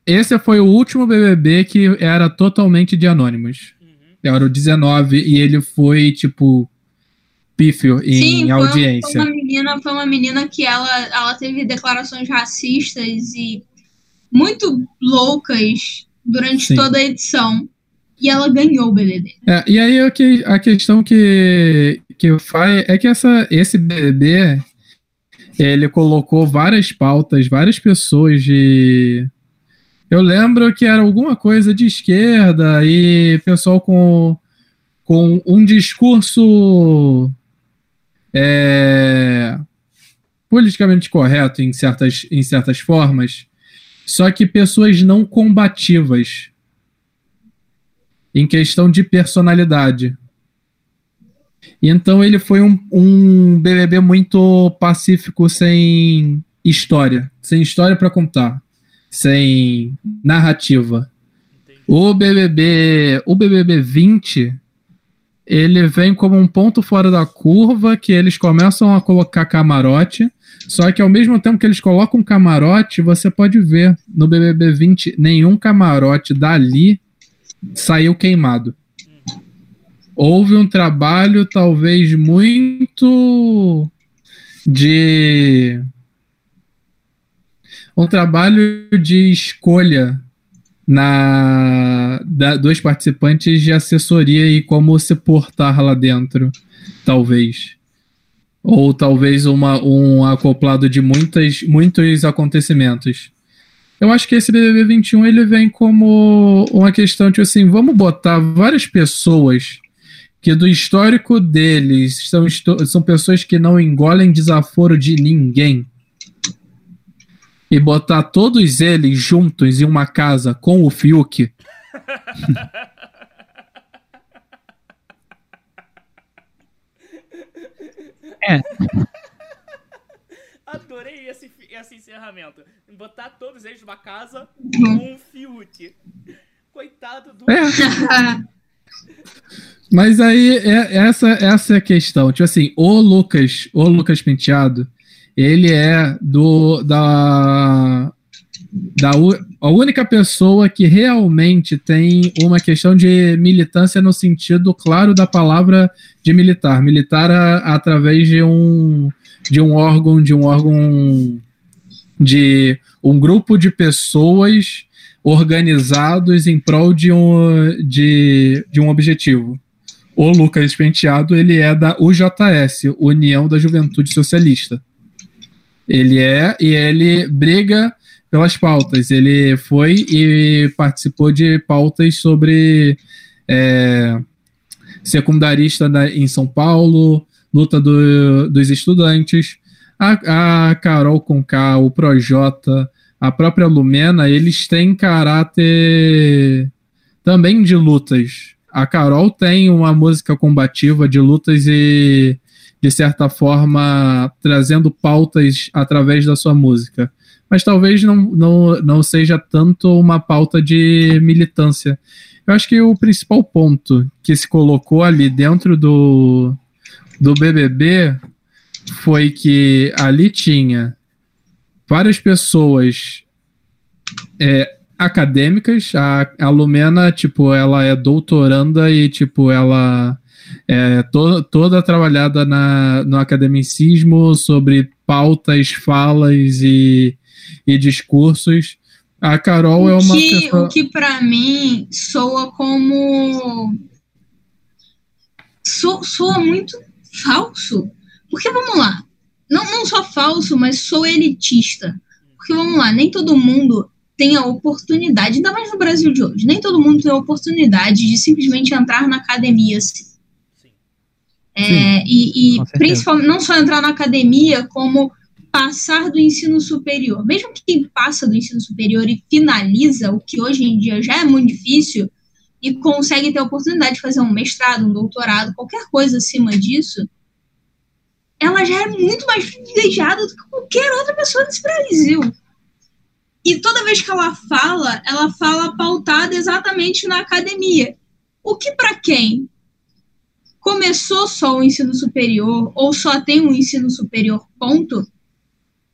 esse foi o último BBB que era totalmente de anônimos. Uhum. Era o 19 e ele foi, tipo, pífio em sim, audiência. foi uma menina, foi uma menina que ela, ela teve declarações racistas e muito loucas durante Sim. toda a edição. E ela ganhou o BBB. É, e aí o que, a questão que, que faz é que essa, esse BBB ele colocou várias pautas, várias pessoas de. Eu lembro que era alguma coisa de esquerda e pessoal com, com um discurso é, politicamente correto em certas, em certas formas, só que pessoas não combativas em questão de personalidade. Então ele foi um, um BBB muito pacífico, sem história, sem história para contar, sem narrativa. Entendi. O BBB, o BBB 20, ele vem como um ponto fora da curva que eles começam a colocar camarote, só que ao mesmo tempo que eles colocam camarote, você pode ver no BBB 20 nenhum camarote dali saiu queimado. Houve um trabalho talvez muito de um trabalho de escolha na da, dos participantes de assessoria e como se portar lá dentro, talvez. Ou talvez uma, um acoplado de muitas, muitos acontecimentos. Eu acho que esse BBB 21 ele vem como uma questão de assim, vamos botar várias pessoas que do histórico deles são, são pessoas que não engolem desaforo de ninguém e botar todos eles juntos em uma casa com o Fiuk. Adorei esse, esse encerramento. Botar todos eles numa casa Uhum. com um Fiuk. Coitado do. É. Mas aí é, essa, essa é a questão. Tipo assim, o Lucas, o Lucas Penteado, ele é do da da a única pessoa que realmente tem uma questão de militância no sentido claro da palavra de militar, militar a- através de um de um órgão, de um órgão de um grupo de pessoas organizados em prol de um, de, de um objetivo. O Lucas Penteado, ele é da UJS, União da Juventude Socialista. Ele é, e ele briga pelas pautas. Ele foi e participou de pautas sobre é, secundarista em São Paulo, luta do- dos estudantes. A, a Carol Conká, o Projota, a própria Lumena, eles têm caráter também de lutas. A Carol tem uma música combativa de lutas e, de certa forma, trazendo pautas através da sua música. Mas talvez não, não, não seja tanto uma pauta de militância. Eu acho que o principal ponto que se colocou ali dentro do, do BBB foi que ali tinha várias pessoas é, acadêmicas. A, a Lumena, tipo, ela é doutoranda e, tipo, ela é to, toda trabalhada na, no academicismo sobre pautas, falas e, e discursos. A Carol é o, uma que, pessoa... o que pra mim soa como. So, soa muito falso. Porque vamos lá. Não, não só falso, mas sou elitista. Porque vamos lá, nem todo mundo tem a oportunidade, ainda mais no Brasil de hoje, nem todo mundo tem a oportunidade de simplesmente entrar na academia assim. Sim. É, e e certeza. principalmente não só entrar na academia, como passar do ensino superior. Mesmo quem passa do ensino superior e finaliza, o que hoje em dia já é muito difícil, e consegue ter a oportunidade de fazer um mestrado, um doutorado, qualquer coisa acima disso, ela já é muito mais privilegiada do que qualquer outra pessoa desse Brasil. E toda vez que ela fala, ela fala pautada exatamente na academia. O que para quem começou só o ensino superior ou só tem um ensino superior, ponto,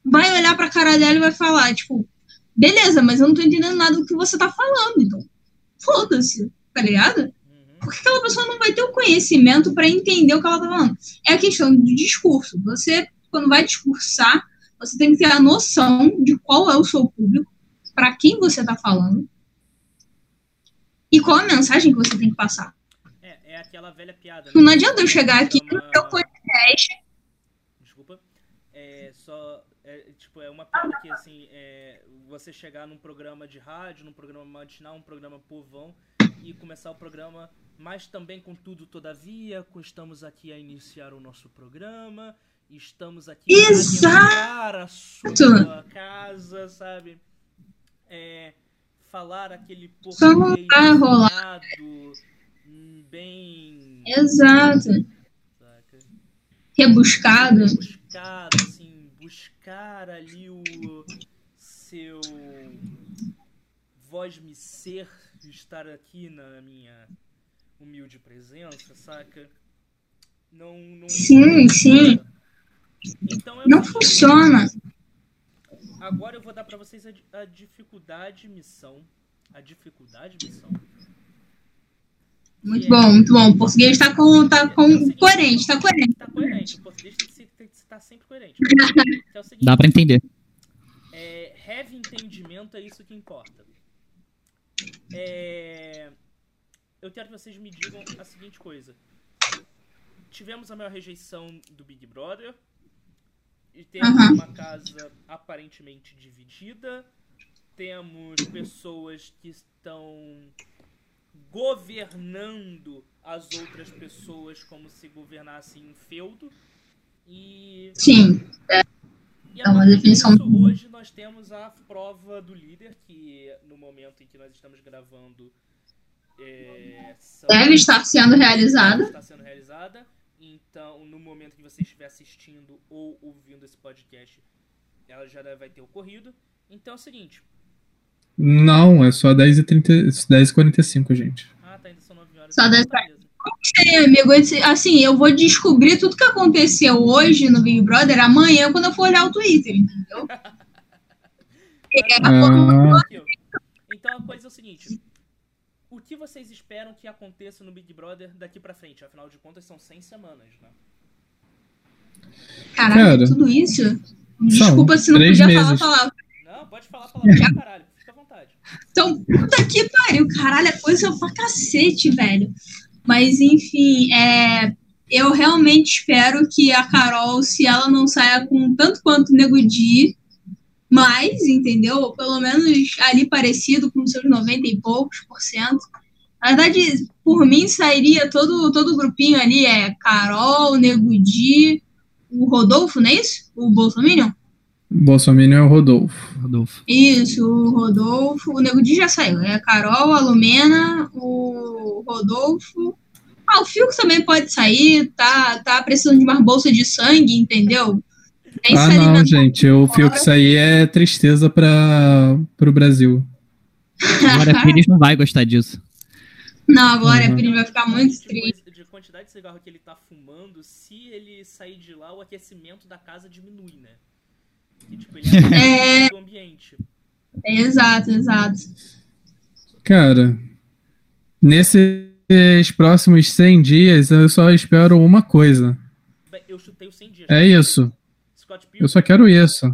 vai olhar pra cara dela e vai falar, tipo, beleza, mas eu não tô entendendo nada do que você tá falando, então foda-se, tá ligado? Porque aquela pessoa não vai ter o conhecimento para entender o que ela tá falando. É a questão do discurso. Você, quando vai discursar, você tem que ter a noção de qual é o seu público, para quem você tá falando e qual a mensagem que você tem que passar. É, é aquela velha piada. né? Não adianta eu chegar aqui no meu podcast. Desculpa. É só. É, tipo, é uma piada que assim. É, você chegar num programa de rádio, num programa matinal, um programa povão, e começar o programa, mas também contudo, todavia, co- estamos aqui a iniciar o nosso programa. Estamos aqui Exato! a sua casa, sabe? É, falar aquele português hum, bem. Exato. saca? Rebuscado. buscar, assim, buscar ali o seu voz-me ser estar aqui na minha humilde presença, saca? Não, não Sim, sim. Então é Não funciona. Agora eu vou dar pra vocês a, a dificuldade missão. A dificuldade missão. Muito bom, muito bom. O português tá com, tá com coerente, tá coerente. Tá coerente. O português tem que, ser, tem que estar sempre coerente. É o seguinte, Dá pra entender. É, heavy entendimento é isso que importa. É, eu quero que vocês me digam a seguinte coisa. Tivemos a maior rejeição do Big Brother. E temos Aham. uma casa aparentemente dividida. Temos pessoas que estão governando as outras pessoas como se governassem um feudo. E Sim. e É uma definição disso, hoje nós temos a prova do líder, que no momento em que nós estamos gravando é, são- Deve estar sendo realizada. está sendo realizada. Então, no momento que você estiver assistindo ou ouvindo esse podcast, ela já vai ter ocorrido. Então é o seguinte. Não, é só 10h30, 10h45, gente. Ah, tá, ainda são 9 horas. Só então 10 tá beleza. Sim, amigo, assim, eu vou descobrir tudo que aconteceu hoje no Big Brother amanhã quando eu for olhar o Twitter, entendeu? É, Ah. Então a coisa é o seguinte. O que vocês esperam que aconteça no Big Brother daqui pra frente? Afinal de contas, são 100 semanas, né? Caralho, Cara, tudo isso? Desculpa se não podia falar a meses. palavra. Não, pode falar palavra pra caralho. Fica à vontade. Então, puta que pariu, caralho, é coisa pra cacete, velho. Mas, enfim, é, eu realmente espero que a Carol, se ela não saia com tanto quanto o Nego Di, mais, entendeu? Pelo menos ali parecido com seus 90 e poucos por cento. Na verdade, por mim, sairia todo, todo o grupinho ali, é Carol, Nego Di, o Rodolfo, não é isso? O Bolsominion? Bolsonaro é o Rodolfo. Rodolfo. Isso, o Rodolfo, o Nego Di já saiu. É a Carol, a Lumena, o Rodolfo. Ah, o Fiuk também pode sair, tá, tá precisando de uma bolsa de sangue, entendeu? Ah, não, gente. Eu fio que isso aí é tristeza para o Brasil. Glória Pires não vai gostar disso. Não, a Glória Uhum. Pires vai ficar muito triste. de quantidade de cigarro que ele tá fumando, se ele sair de lá, o aquecimento da casa diminui, né? E, tipo, ele É. é do ambiente. Exato, exato. Cara, nesses próximos 100 dias eu só espero uma coisa. Eu chutei os 100 dias. É isso. Scott Eu só quero isso.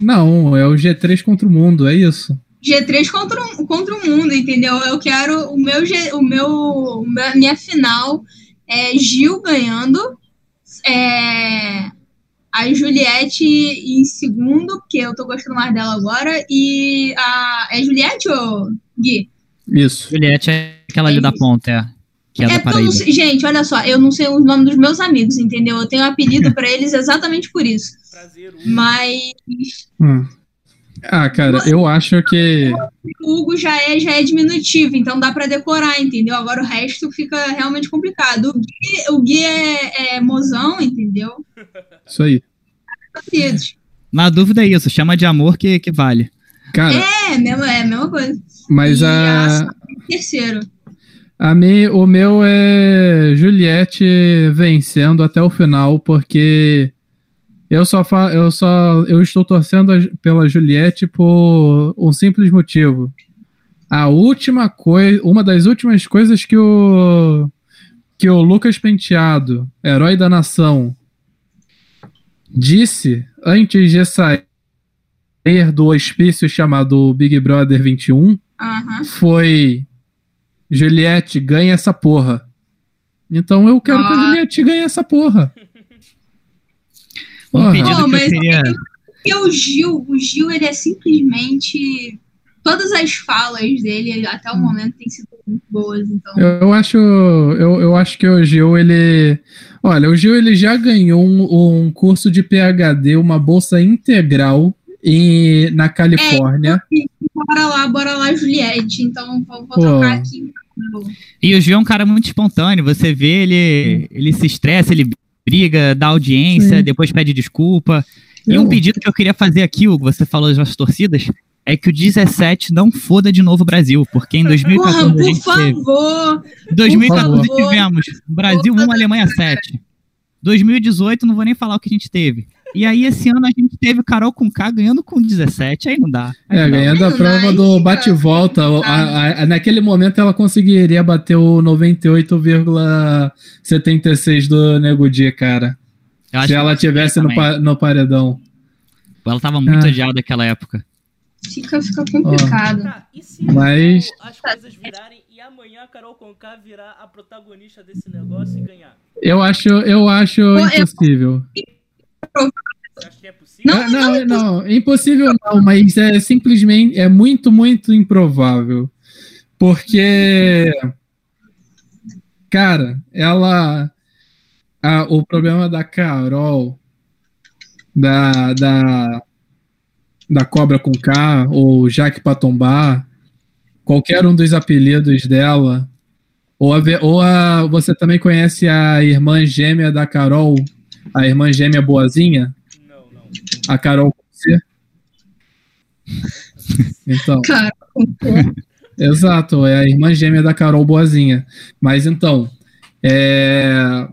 Não, é o G3 contra o mundo, é isso. G3 contra, o- contra o mundo, entendeu? Eu quero o meu, G- o meu, minha final é Gil ganhando, é, A Juliette em segundo, porque eu tô gostando mais dela agora. E a. É Juliette ou Gui? Isso. Juliette é aquela ali É da isso. ponta, é. Que é, É da porque eu Paraíba. não sei, gente, olha só, eu não sei o nome dos meus amigos, entendeu? Eu tenho um apelido pra eles exatamente por isso. Prazer, Hugo. Mas Hum. Ah, cara, eu acho que. o Hugo já é, já é diminutivo, então dá pra decorar, entendeu? Agora o resto fica realmente complicado. O Gui, o Gui é, é mozão, entendeu? Isso aí. Na dúvida é isso, chama de amor que, que vale. Cara, É, mesmo, é a mesma coisa. mas E a. Terceiro. A mim, o meu é Juliette vencendo até o final, porque eu só fa eu só eu estou torcendo pela Juliette por um simples motivo. A última coisa, uma das últimas coisas que o que o Lucas Penteado, herói da nação, disse antes de sair do hospício chamado Big Brother 21 Aham. foi Juliette ganha essa porra. Então eu quero que a Ah. Juliette ganhe essa porra. Um Porra. pedido Pô, que eu mas- queria. Porque o Gil, o Gil, ele é simplesmente. Todas as falas dele até o momento têm sido muito boas, então. Eu, eu acho, eu, eu acho que o Gil ele, olha, o Gil ele já ganhou um, um curso de PhD, uma bolsa integral em, na Califórnia. Bora lá, bora lá, Juliette. Então vou, vou tocar aqui. E o Gil é um cara muito espontâneo. Você vê ele, ele se estressa, ele briga, dá audiência, Sim. depois pede desculpa. E um pedido que eu queria fazer aqui, Hugo, você falou das torcidas, é que o 17 não foda de novo o Brasil, porque em Porra, 2014 a por gente teve. favor. 2014 por favor. tivemos Brasil 1, Alemanha 7. 2018, não vou nem falar o que a gente teve. E aí, esse ano, a gente teve Carol com K ganhando com 17, aí não dá. Aí É, não ganhando a prova do bate-volta. Naquele momento ela conseguiria bater o 98,76 do Nego Di, cara. Eu Se ela tivesse no, pa- no paredão. Ela tava muito Ah. odiada naquela época. Fica, fica complicado. Tá, e se Mas- as coisas virarem e amanhã a Carol Conká virar a protagonista desse negócio e ganhar? Eu acho, eu acho eu- impossível. Que é possível? Não, Ah, não, não, impossível não, mas é simplesmente, é muito, muito improvável. Porque, cara, ela, a- o problema da Carol, da, da, da Cobra com K, ou Jaque Patombar, qualquer um dos apelidos dela, ou, a, ou a, você também conhece a irmã gêmea da Carol, a irmã gêmea boazinha? Não, não. a Carol com C. Então, Cara, exato, é a irmã gêmea da Carol Boazinha. Mas então, é,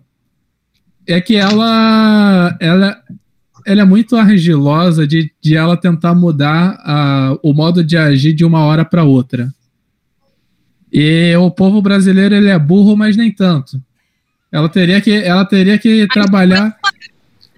é que ela, ela, ela é muito argilosa de, de ela tentar mudar a, o modo de agir de uma hora para outra. E o povo brasileiro ele é burro, mas nem tanto. Ela teria que, ela teria que trabalhar.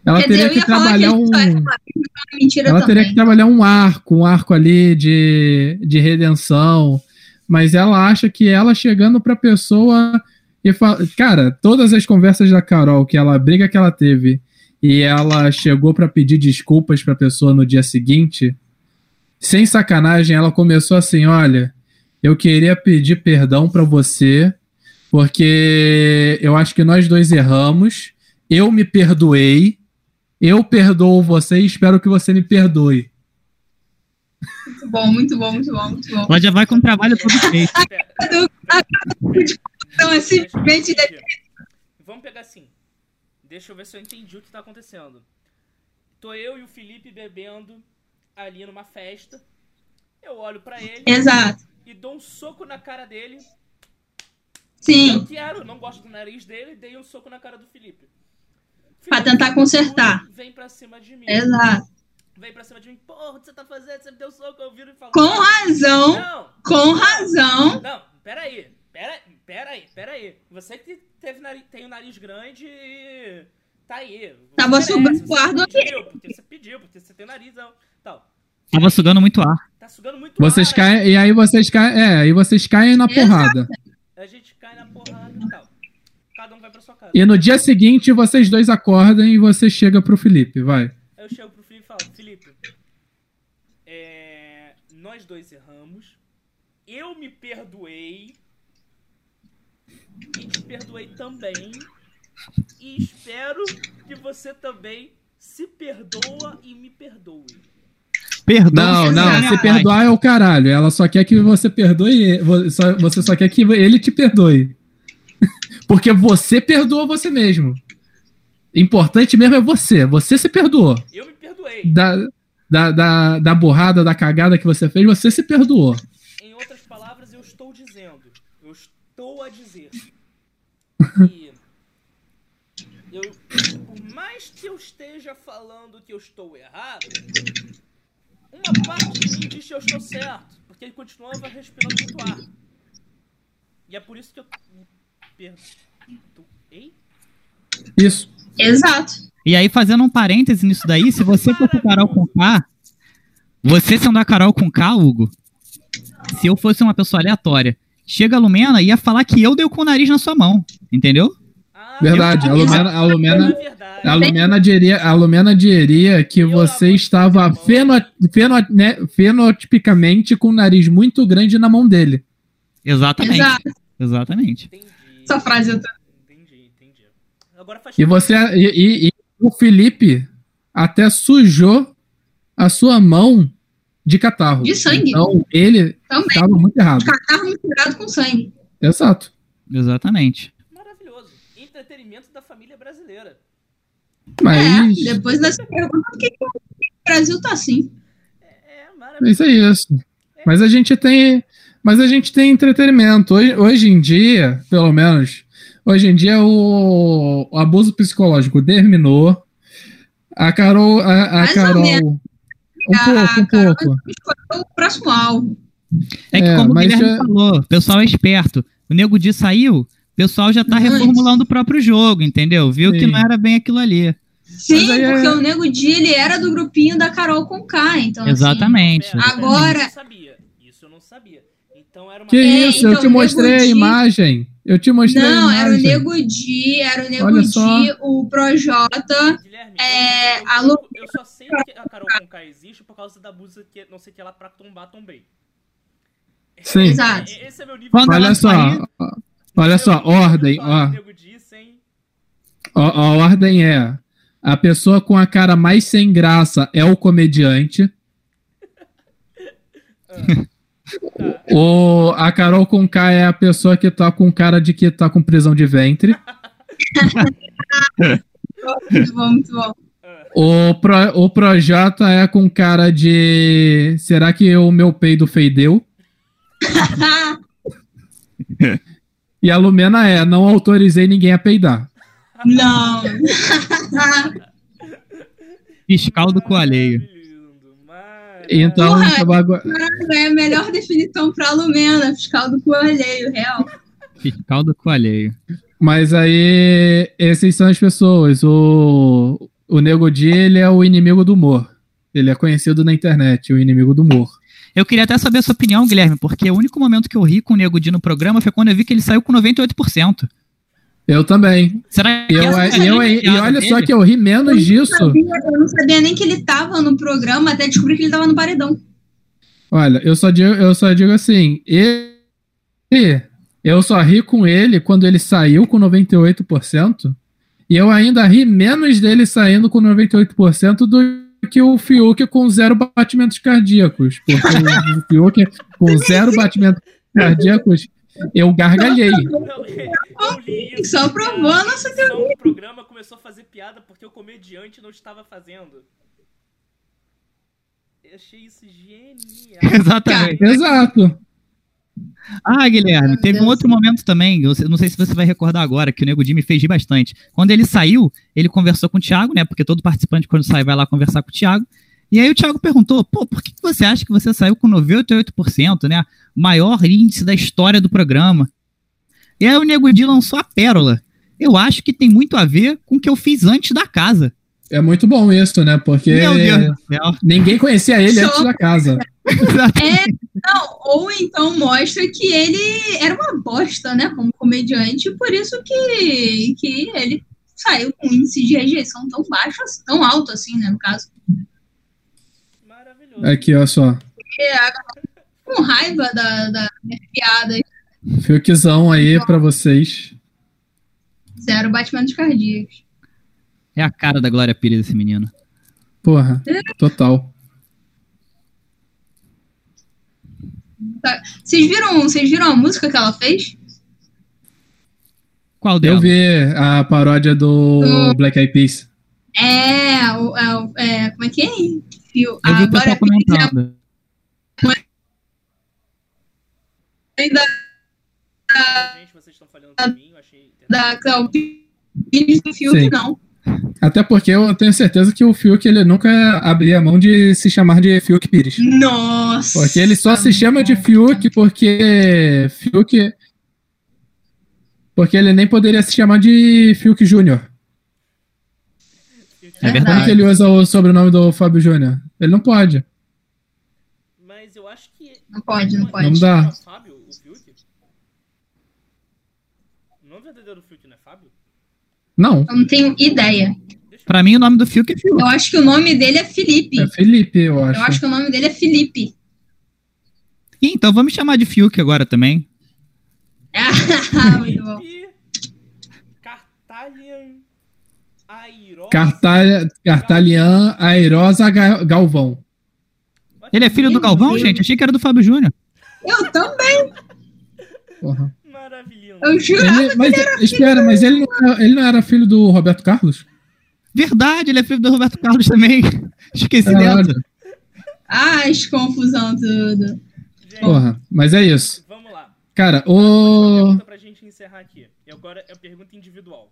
Ela quer dizer, teria eu que trabalhar um. é Ela também. teria que trabalhar um arco, um arco ali de, de redenção. Mas ela acha que ela chegando pra pessoa e fala. Cara, todas as conversas da Carol, que ela a briga que ela teve, e ela chegou pra pedir desculpas pra pessoa no dia seguinte, sem sacanagem, ela começou assim: olha, eu queria pedir perdão pra você, porque eu acho que nós dois erramos, eu me perdoei. Eu perdoo você e espero que você me perdoe. Muito bom, muito bom, muito bom, muito bom. Ela já vai com o trabalho todo feito. Então, é simplesmente. Eu. Vamos pegar assim. Deixa eu ver se eu entendi o que tá acontecendo. Tô eu e o Felipe bebendo ali numa festa. Eu olho pra ele Exato. e dou um soco na cara dele. Eu Sim. quero, não gosto do nariz dele, dei um soco na cara do Felipe. Pra Felipe tentar consertar. Vem pra cima de mim. Exato. Vem pra cima de mim. Porra, o que você tá fazendo? Você me deu soco, eu viro e falo. Com razão, Não, com razão. Não, peraí. Pera, peraí, peraí. Você que teve nariz, tem o nariz grande e. Tá aí. Você Tava merece, sugando você o ar do pediu, Porque você pediu, porque você tem narizão. Tal. Tava sugando muito ar. Tá sugando muito Vocês ar. caem, e aí vocês caem, é, aí vocês caem na Exato. porrada. A gente cai na porrada e tal. Cada um vai pra sua casa. E no dia seguinte, vocês dois acordam e você chega pro Felipe, vai. Eu chego pro Felipe e falo, Felipe, é, nós dois erramos, eu me perdoei e te perdoei também e espero que você também se perdoa e me perdoe. Perdoa. Não, não, se perdoar é o caralho. Ela só quer que você perdoe. Você só quer que ele te perdoe. Porque você perdoa você mesmo. Importante mesmo é você. Você se perdoou. Eu me perdoei. Da, da, da, da burrada, da cagada que você fez, você se perdoou. Em outras palavras, eu estou dizendo, eu estou a dizer que eu, por mais que eu esteja falando que eu estou errado, uma parte de mim diz que eu estou certo, porque ele continuava respirando muito ar. E é por isso que eu perdoei. Isso. Exato. E aí, fazendo um parêntese nisso daí, se você fosse a Carol com K, você sendo a Carol com K, Hugo, se eu fosse uma pessoa aleatória, chega a Lumena e ia falar que eu dei com o nariz na sua mão, entendeu? Ah, Verdade. A Lumena, a Na Lumena, a Lumena diria, a Lumena diria que você estava feno, feno, né, fenotipicamente com o nariz muito grande na mão dele. Exatamente. Exato. Exatamente. entendi. Essa frase eu tô... Entendi, entendi. Agora faz E você e, e- e o Felipe até sujou a sua mão de catarro. De sangue. Então ele Também. estava muito errado. Catarro misturado com sangue. Exato. Exatamente. Maravilhoso. Entretenimento da família brasileira. Mas É, depois dessa pergunta, por que, o Brasil tá assim? É mas maravilhoso. é isso. Mas a gente tem, mas a gente tem entretenimento. Hoje, hoje em dia, pelo menos, hoje em dia o, o abuso psicológico terminou. A Carol, a, a Mais ou Carol, menos. um A pouco, um Carol- pouco. Escolheu o próximo alvo. É que, É, como o Guilherme já- falou, o pessoal é esperto. O Nego Di saiu, o pessoal já tá Muito. reformulando o próprio jogo, entendeu? Viu que Sim. não era bem aquilo ali. Sim, aí é- porque o Nego Di, ele era do grupinho da Carol com K, então assim, Exatamente. Pera, Agora- Isso eu não sabia. Isso eu não sabia. Então era uma. Que É, isso? eu então, te mostrei a imagem. Eu te mostrei Não, a era o imagem. Nego Di, era o Nego Olha Di, só. o Projota. Guilherme, É, eu, eu, a Lu- eu só sei que a Carol Conká existe por causa da música que não sei o que lá pra tombar tombei. Sim. Exato. É, Esse é meu nível Quando de- Olha ela só, sair- olha é só, ordem, ó. sem- Ó, A ordem é: a pessoa com a cara mais sem graça é o comediante. o, a Carol com K é a pessoa que tá com cara de que tá com prisão de ventre. Muito bom, muito bom. O, pro, o Projota é com cara de. Será que o meu peido feideu? E a Lumena é: não autorizei ninguém a peidar. Não. Fiscal do coalheio. Então, Porra, bagulho- é a melhor definição pra Lumena, fiscal do coelheiro, real. Fiscal do coalheio. Mas aí, esses são as pessoas. O, o Nego Di, ele é o inimigo do humor. Ele é conhecido na internet, o inimigo do humor. Eu queria até saber a sua opinião, Guilherme, porque o único momento que eu ri com o Nego Di no programa foi quando eu vi que ele saiu com 98%. Eu também. Será que Eu, essa eu, a e olha só que eu ri menos disso. sabia- eu não sabia nem que ele tava no programa até descobrir que ele tava no paredão. Olha, eu só digo, eu só digo assim, ele, eu só ri com ele quando ele saiu com 98%, e eu ainda ri menos dele saindo com 98% do que o Fiuk com zero batimentos cardíacos. Porque o Fiuk com zero batimentos cardíacos, eu gargalhei. Não, eu li isso. Só provou a nossa edição do programa começou a fazer piada porque o comediante não estava fazendo. Eu achei isso genial. Exatamente. Exato. Ah, Guilherme, teve um outro momento também, eu não sei se você vai recordar agora, que o Nego Di me fez bastante. Quando ele saiu, ele conversou com o Thiago, né? Porque todo participante, quando sai, vai lá conversar com o Thiago. E aí o Thiago perguntou, pô, por que você acha que você saiu com 98%, né? Maior índice da história do programa. E aí o Nego Di lançou a pérola. Eu acho que tem muito a ver com o que eu fiz antes da casa. É muito bom isso, né? Porque ninguém conhecia ele Só- antes da casa. É, Não, ou então mostra que ele era uma bosta, né, como comediante, por isso que, que ele saiu com um índice de rejeição tão baixo, tão alto assim, né, no caso. Aqui, ó só. Galera com raiva da, da minha piada, Fiukzão aí pra vocês. zero batimentos cardíacos. É a cara da Glória Pires esse menino. Porra, total. Vocês viram, vocês viram a música que ela fez? Qual dela? Eu vi a paródia do Black Eyed Peas. É, é, o- é, como é que é? Fio- Eu vi o Agora pessoal comentando. da, Gente, vocês estão falando pra mim, eu achei. da Pires do Fiuk, não. Até porque eu tenho certeza que o Fiuk ele nunca abria a mão de se chamar de Fiuk Pires. Nossa! Porque ele só se chama de Fiuk porque Fiuk. Porque ele nem poderia se chamar de Fiuk Júnior. É Como verdade. que ele usa o sobrenome do Fábio Júnior? Ele não pode. Mas eu acho que. Não pode, não pode. Não dá. É Fábio, o Fiuk? O nome verdadeiro do Fiuk não é Fábio? Não, Eu não tenho ideia. Pra mim, o nome do Fiuk é Fiuk. Eu acho que o nome dele é Felipe. é Felipe, eu Eu acho acho. que o nome dele é Felipe. Ih, Então vamos chamar de Fiuk agora também. Ah, muito bom. Felipe Cartalian Airosa. Cartalha, Cartalian Airosa Ga- Galvão. Ele é filho do Galvão, gente? Achei que era do Fábio Júnior. Eu também. Porra. Maravilhoso. Eu juro. Ele- mas, espera, mas ele não, era, ele não era filho do Roberto Carlos? Verdade, ele é filho do Roberto Carlos também. Esqueci Caralho. dessa. Ai, confusão tudo. Gente, Porra, mas é isso. vamos lá. Cara, Uma o. pergunta pra gente encerrar aqui. E agora é a pergunta individual.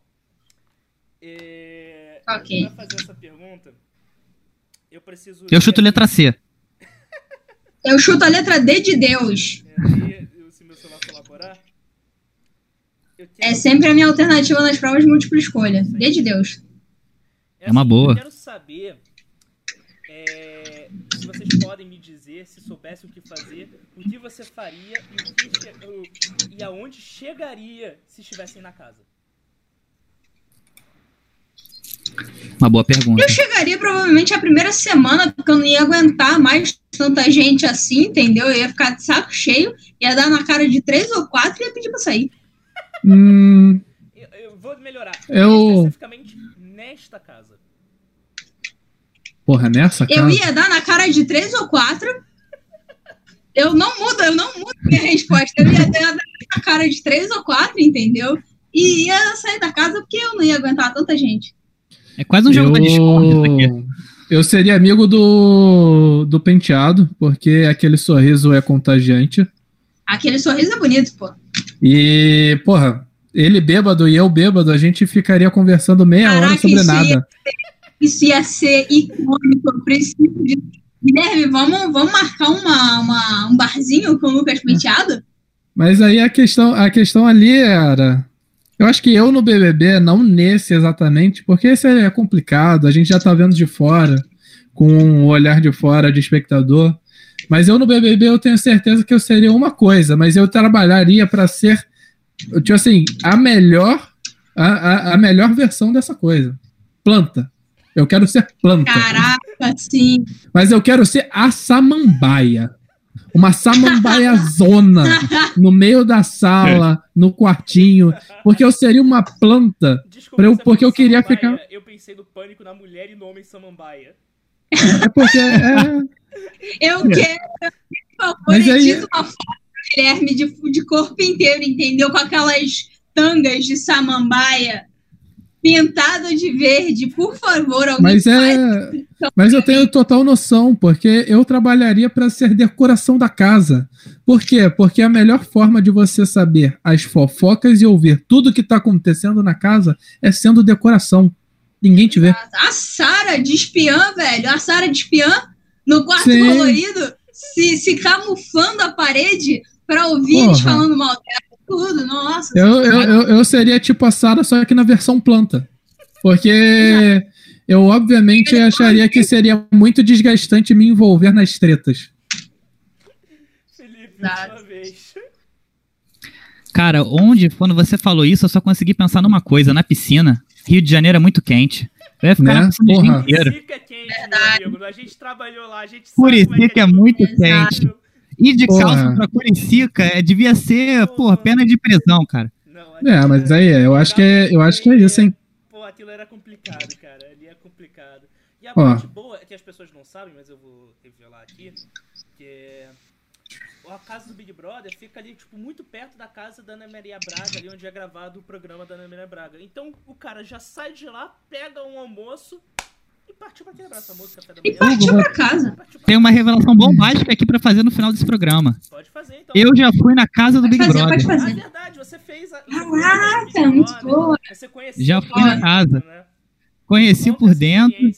É... Ok. Pra fazer essa pergunta, eu preciso. Eu chuto letra C. Eu chuto a letra D de Deus. É, e- se meu celular colaborar. Quero- É sempre a minha alternativa nas provas de múltipla escolha. D de Deus. É uma assim, boa. Eu quero saber é, se vocês podem me dizer, se soubesse o que fazer, o que você faria e, o que e aonde chegaria se estivessem na casa. Uma boa pergunta. Eu chegaria provavelmente a primeira semana, porque eu não ia aguentar mais tanta gente assim, entendeu? Eu ia ficar de saco cheio, ia dar na cara de três ou quatro e ia pedir pra sair. Hum, Eu, eu vou melhorar. Eu- Especificamente nesta casa. porra, nessa Eu casa. ia dar na cara de três ou quatro. Eu não mudo, eu não mudo minha resposta. Eu ia dar na cara de três ou quatro, entendeu? E ia sair da casa porque eu não ia aguentar tanta gente. É quase um jogo da Discord isso aqui. Eu... eu seria amigo do, do penteado, porque aquele sorriso é contagiante. Aquele sorriso é bonito, pô. E, porra, ele bêbado e eu bêbado, a gente ficaria conversando meia hora Caraca, sobre isso ia- nada. Isso ia ser icônico. Eu preciso de. Guilherme, vamos, vamos marcar uma, uma- um barzinho com o Lucas Penteado? Mas aí a questão, a questão ali era. Eu acho que eu no BBB, não nesse exatamente, porque esse é complicado, a gente já tá vendo de fora, com um olhar de fora de espectador. Mas eu no BBB eu tenho certeza que eu seria uma coisa, mas eu trabalharia para ser, tipo assim, a melhor, a, a, a melhor versão dessa coisa. Planta. Eu quero ser planta. Caraca, sim. Mas eu quero ser a samambaia. Uma samambaia zona no meio da sala, no quartinho, porque eu seria uma planta. Desculpa, eu- porque eu queria samambaia, ficar- Eu pensei no pânico na mulher e no homem samambaia. É porque é, Eu quero, por favor, aí- edita uma foto do Guilherme de, de corpo inteiro, entendeu? Com aquelas tangas de samambaia pintado de verde. Por favor, alguém mas faz é, mas eu tenho total noção, porque eu trabalharia para ser decoração da casa. Por quê? Porque a melhor forma de você saber as fofocas e ouvir tudo que tá acontecendo na casa é sendo decoração. Ninguém te vê. A Sara de espiã, velho. A Sara de espiã no quarto Sim. colorido, se, se camuflando a parede pra ouvir eles Porra. falando mal dela. Tudo, nossa. Eu, eu, eu, eu seria tipo a Sarah, só que na versão planta. Porque eu, obviamente, acharia que seria muito desgastante me envolver nas tretas. Exato. Última vez. Cara, onde, quando você falou isso, eu só consegui pensar numa coisa, na piscina. Rio de Janeiro é muito quente. Eu ia ficar Né? na piscina o dia Porra. inteiro. Curicica é quente, Verdade. meu amigo. A gente trabalhou lá, a gente sabe como Curicica é tipo, muito Exato. quente. Ir de Porra. calça pra Curicica é, devia ser, porra, pena de prisão, cara. Não, É, mas aí, eu acho que é, eu acho que é isso, hein? Pô, aquilo era complicado, cara. Ali é complicado. E a Ó. parte boa é que as pessoas não sabem, mas eu vou revelar aqui, que é... A casa do Big Brother fica ali, tipo, muito perto da casa da Ana Maria Braga, ali onde é gravado o programa da Ana Maria Braga. Então, o cara já sai de lá, pega um almoço e partiu pra quebrar essa música café da E manhã. partiu pra casa. Tem uma revelação bombástica aqui pra fazer no final desse programa. Pode fazer, então. Eu já fui na casa do Pode Big fazer, Brother. pode Ah, fazer. verdade, você fez a. Caraca, muito boa. Você conheceu Já fui na casa. Né? Conheci por essa dentro.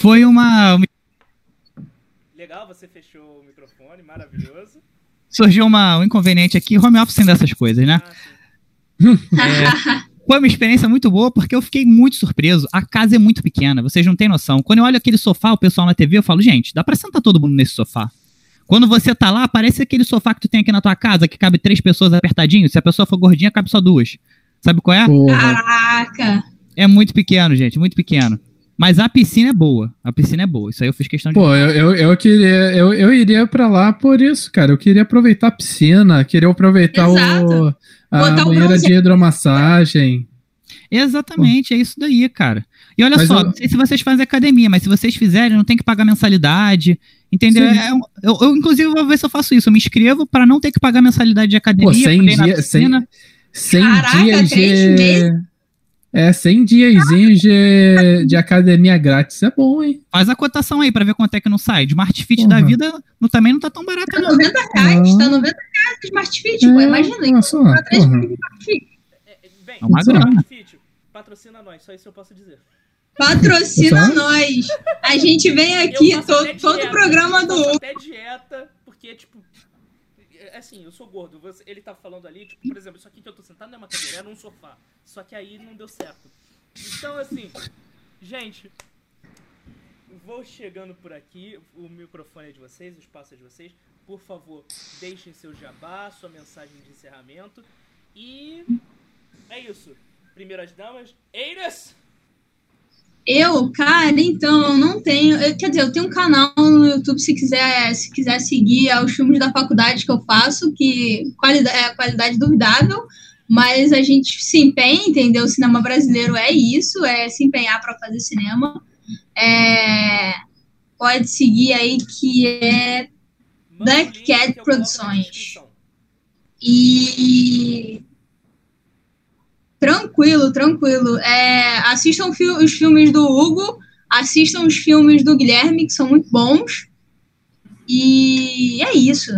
Foi uma. Legal, você fechou o microfone, maravilhoso. Surgiu uma, um inconveniente aqui, home office sem dessas coisas, né? Ah, sim. Foi uma experiência muito boa porque eu fiquei muito surpreso. A casa é muito pequena, vocês não têm noção. Quando eu olho aquele sofá, o pessoal na TV, eu falo, gente, dá pra sentar todo mundo nesse sofá. Quando você tá lá, parece aquele sofá que tu tem aqui na tua casa, que cabe três pessoas apertadinho. Se a pessoa for gordinha, cabe só duas. Sabe qual é? Porra. Caraca. É muito pequeno, gente, muito pequeno. Mas a piscina é boa. A piscina é boa. Isso aí eu fiz questão de. Pô, eu, eu, eu queria. Eu, eu iria pra lá por isso, cara. Eu queria aproveitar a piscina, queria aproveitar o, Exato. A Botar o banheira de hidromassagem. Exatamente, é isso daí, cara. E olha Mas só, eu- não sei se vocês fazem academia, mas se vocês fizerem, não tem que pagar mensalidade. Entendeu? É eu, eu, inclusive, vou ver se eu faço isso. Eu me inscrevo pra não ter que pagar mensalidade de academia. Pô, 100 poder ir na dias. 100, piscina. 100 Caraca, dias três de. meses? É, 100 diazinhos de, de academia grátis. É bom, hein? Faz a cotação aí pra ver quanto é que não sai. De Smart Fit da Porra. vida não, também não tá tão barato, Tá não. 90 reais, Ah. tá 90 reais de Smart Fit, pô. É, Imagina, olha só, comprar Smart Fit. É, é, Bem, É uma grana. Patrocina nós, só isso eu posso dizer. Patrocina Só? nós. A gente vem aqui, Eu to- todo o programa eu do Hugo. até dieta, porque, tipo, é, assim, eu sou gordo. você- ele tá falando ali, tipo, por exemplo, isso aqui que eu tô sentado não é uma cadeira, era um sofá. Só que aí não deu certo. Então, assim, gente, vou chegando por aqui. O microfone é de vocês, o espaço é de vocês. Por favor, deixem seu jabá, sua mensagem de encerramento. E é isso. Primeiro as damas. Eiras! Eu, cara, então, eu não tenho. eu- quer dizer, eu tenho um canal no YouTube se quiser, se quiser seguir é os filmes da faculdade que eu faço, que qualidade, é qualidade duvidável, mas a gente se empenha, entendeu? O cinema brasileiro é isso, é se empenhar para fazer cinema. É, pode seguir aí que é Black Cat Produções. E tranquilo, tranquilo. É, assistam fi- os filmes do Hugo, assistam os filmes do Guilherme, que são muito bons. E é isso.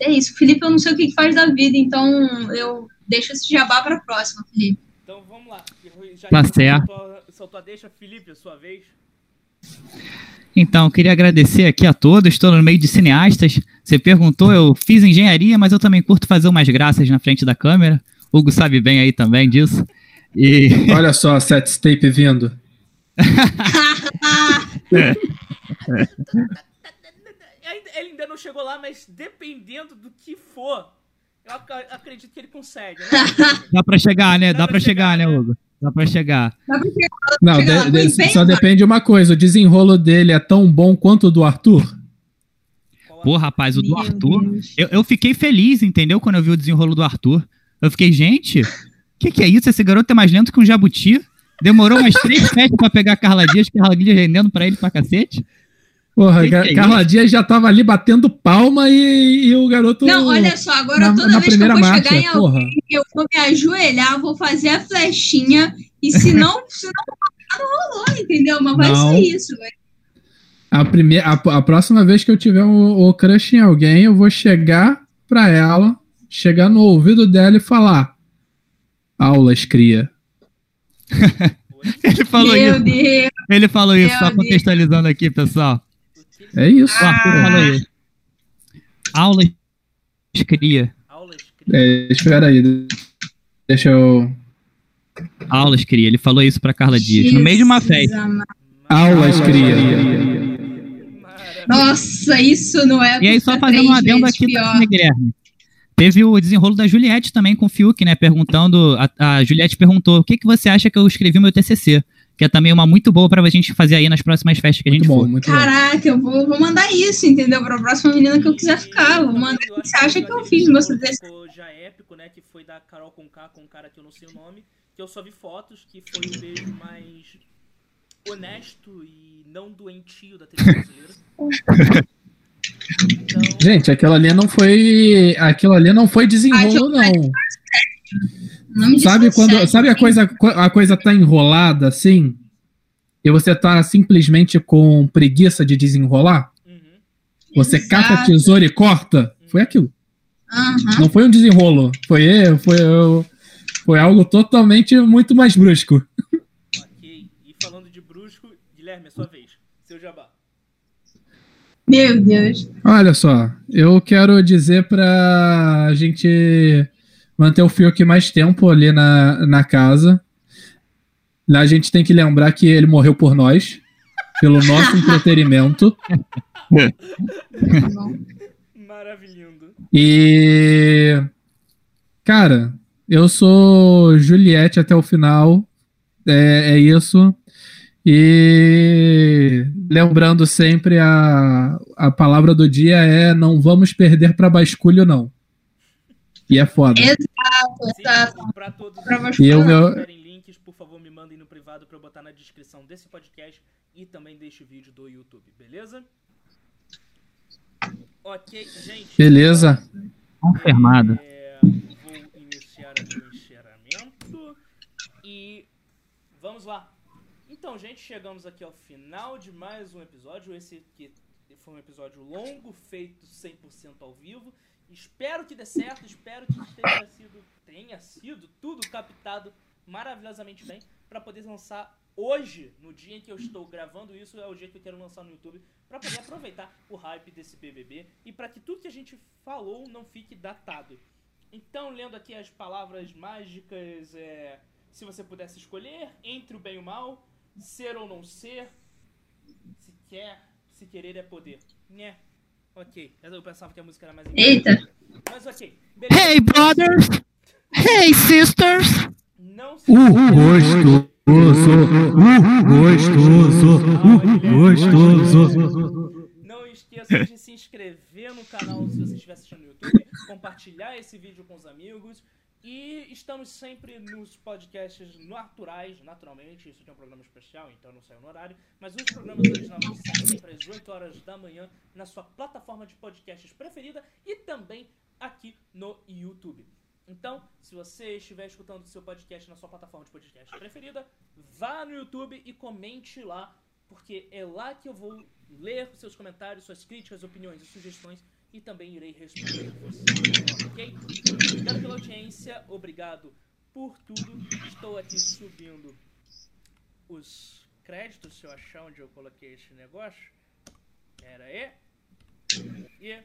É isso. Felipe, eu não sei o que que faz da vida, então eu deixo esse jabá para a próxima, Felipe. Então vamos lá. Já certo. Soltou, soltou a deixa, Felipe, a sua vez. Então, eu queria agradecer aqui a todos. Estou no meio de cineastas. Você perguntou, eu fiz engenharia, mas eu também curto fazer umas graças na frente da câmera. Hugo sabe bem aí também disso. E Olha só, set tape vindo. Ainda- Ele ainda não chegou lá, mas dependendo do que for, eu ac- acredito que ele consegue, né? dá pra chegar, né? Dá Dá pra pra chegar, chegar, né, né? Hugo? Dá pra chegar. Não, de- de- só depende de uma coisa: o desenrolo dele é tão bom quanto o do Arthur? Pô, rapaz, o do Meu Arthur. Eu, eu fiquei feliz, entendeu? Quando eu vi o desenrolo do Arthur. Eu fiquei, gente, o que, que é isso? Esse garoto é mais lento que um jabuti. Demorou umas três sets pra pegar a Carla Dias, Carla Dias rendendo pra ele pra cacete. Porra, Que é Carla Dias já tava ali batendo palma e, e o garoto. Não, olha só, agora na- toda na vez que eu vou marcha, chegar em porra. alguém, eu vou me ajoelhar, vou fazer a flechinha, e se não, se não, não rolou, entendeu? Mas vai Não. ser isso, velho. A, primeira, a, a próxima vez que eu tiver o, o crush em alguém, eu vou chegar pra ela, chegar no ouvido dela e falar: Aulas, cria. Ele falou Meu isso. Deus. Ele falou isso, Meu só Deus. contextualizando aqui, pessoal. É isso. O Arthur Ah. falou isso. Aula cria. Aulas É, espera aí. Deixa eu. Aulas cria. Ele falou isso pra Carla Dias. No meio de uma Jesus festa. amado. Aulas, cria. Nossa, isso não é. E aí, só fazendo um adendo aqui Guilherme. Teve o desenrolo da Juliette também com o Fiuk, né? Perguntando. A, a Juliette perguntou: o que, que você acha que eu escrevi no meu TCC? Que é também uma muito boa pra gente fazer aí nas próximas festas que a gente Muito bom, for. muito bom. Caraca, eu vou, vou mandar isso, entendeu? Pra próxima menina que eu quiser ficar. Vou mandar o que você acha que eu fiz no meu CDC. Já épico, né? Que foi da Carol com K com um cara que eu não sei o nome. Que eu só vi fotos, que foi o beijo mais honesto e não doentio da TV brasileira. Então, Gente, aquilo ali não foi. Aquilo ali não foi desenrolo, não. Não Sabe quando. Sabe a coisa, a coisa tá enrolada assim? E você tá simplesmente com preguiça de desenrolar? uhum. Você Exato. cata a tesoura e corta? Foi aquilo. Aham. Não foi um desenrolo. Foi, foi, foi algo totalmente muito mais brusco. Ok. E falando de brusco, Guilherme, é sua vez. Meu Deus. Olha só, eu quero dizer pra gente manter o Fiuk mais tempo ali na, na casa. A gente tem que lembrar que ele morreu por nós, pelo nosso entretenimento. Maravilhoso. E. Cara, eu sou Juliette até o final. É, é isso. E lembrando sempre a, a palavra do dia é não vamos perder pra basculho, não. E é foda. Exato. Sim, pra todos Pra os que meu- tiverem links, por favor, me mandem no privado pra eu botar na descrição desse podcast e também deste vídeo do YouTube, beleza? Ok, gente. Beleza. Confirmado. É, vou iniciar aqui o encerramento e vamos lá. Então, gente, chegamos aqui ao final de mais um episódio. Esse que foi um episódio longo, feito 100% ao vivo. Espero que dê certo, espero que tenha sido, tenha sido tudo captado maravilhosamente bem para poder lançar hoje, no dia em que eu estou gravando isso, é o dia que eu quero lançar no YouTube, para poder aproveitar o hype desse BBB e para que tudo que a gente falou não fique datado. Então, lendo aqui as palavras mágicas, é, se você pudesse escolher entre o bem e o mal, ser ou não ser, se quer, se querer é poder. Né? Ok, eu pensava que a música era mais Eita. Mas ok, beleza. Hey, brothers! Hey, sisters! Não se gostoso! Uh, gostoso! Não esqueça de se inscrever no canal se você estiver assistindo no YouTube, compartilhar esse vídeo com os amigos. E estamos sempre nos podcasts naturais, naturalmente. Isso aqui é um programa especial, então não saiu no horário. Mas os programas originalmente saem sempre às 8 horas da manhã na sua plataforma de podcasts preferida e também aqui no YouTube. Então, se você estiver escutando o seu podcast na sua plataforma de podcast preferida, vá no YouTube e comente lá, porque é lá que eu vou ler seus comentários, suas críticas, opiniões e sugestões e também irei responder você. Ok? Obrigado pela audiência, obrigado por tudo. Estou aqui subindo os créditos, se eu achar onde eu coloquei esse negócio. Pera aí. E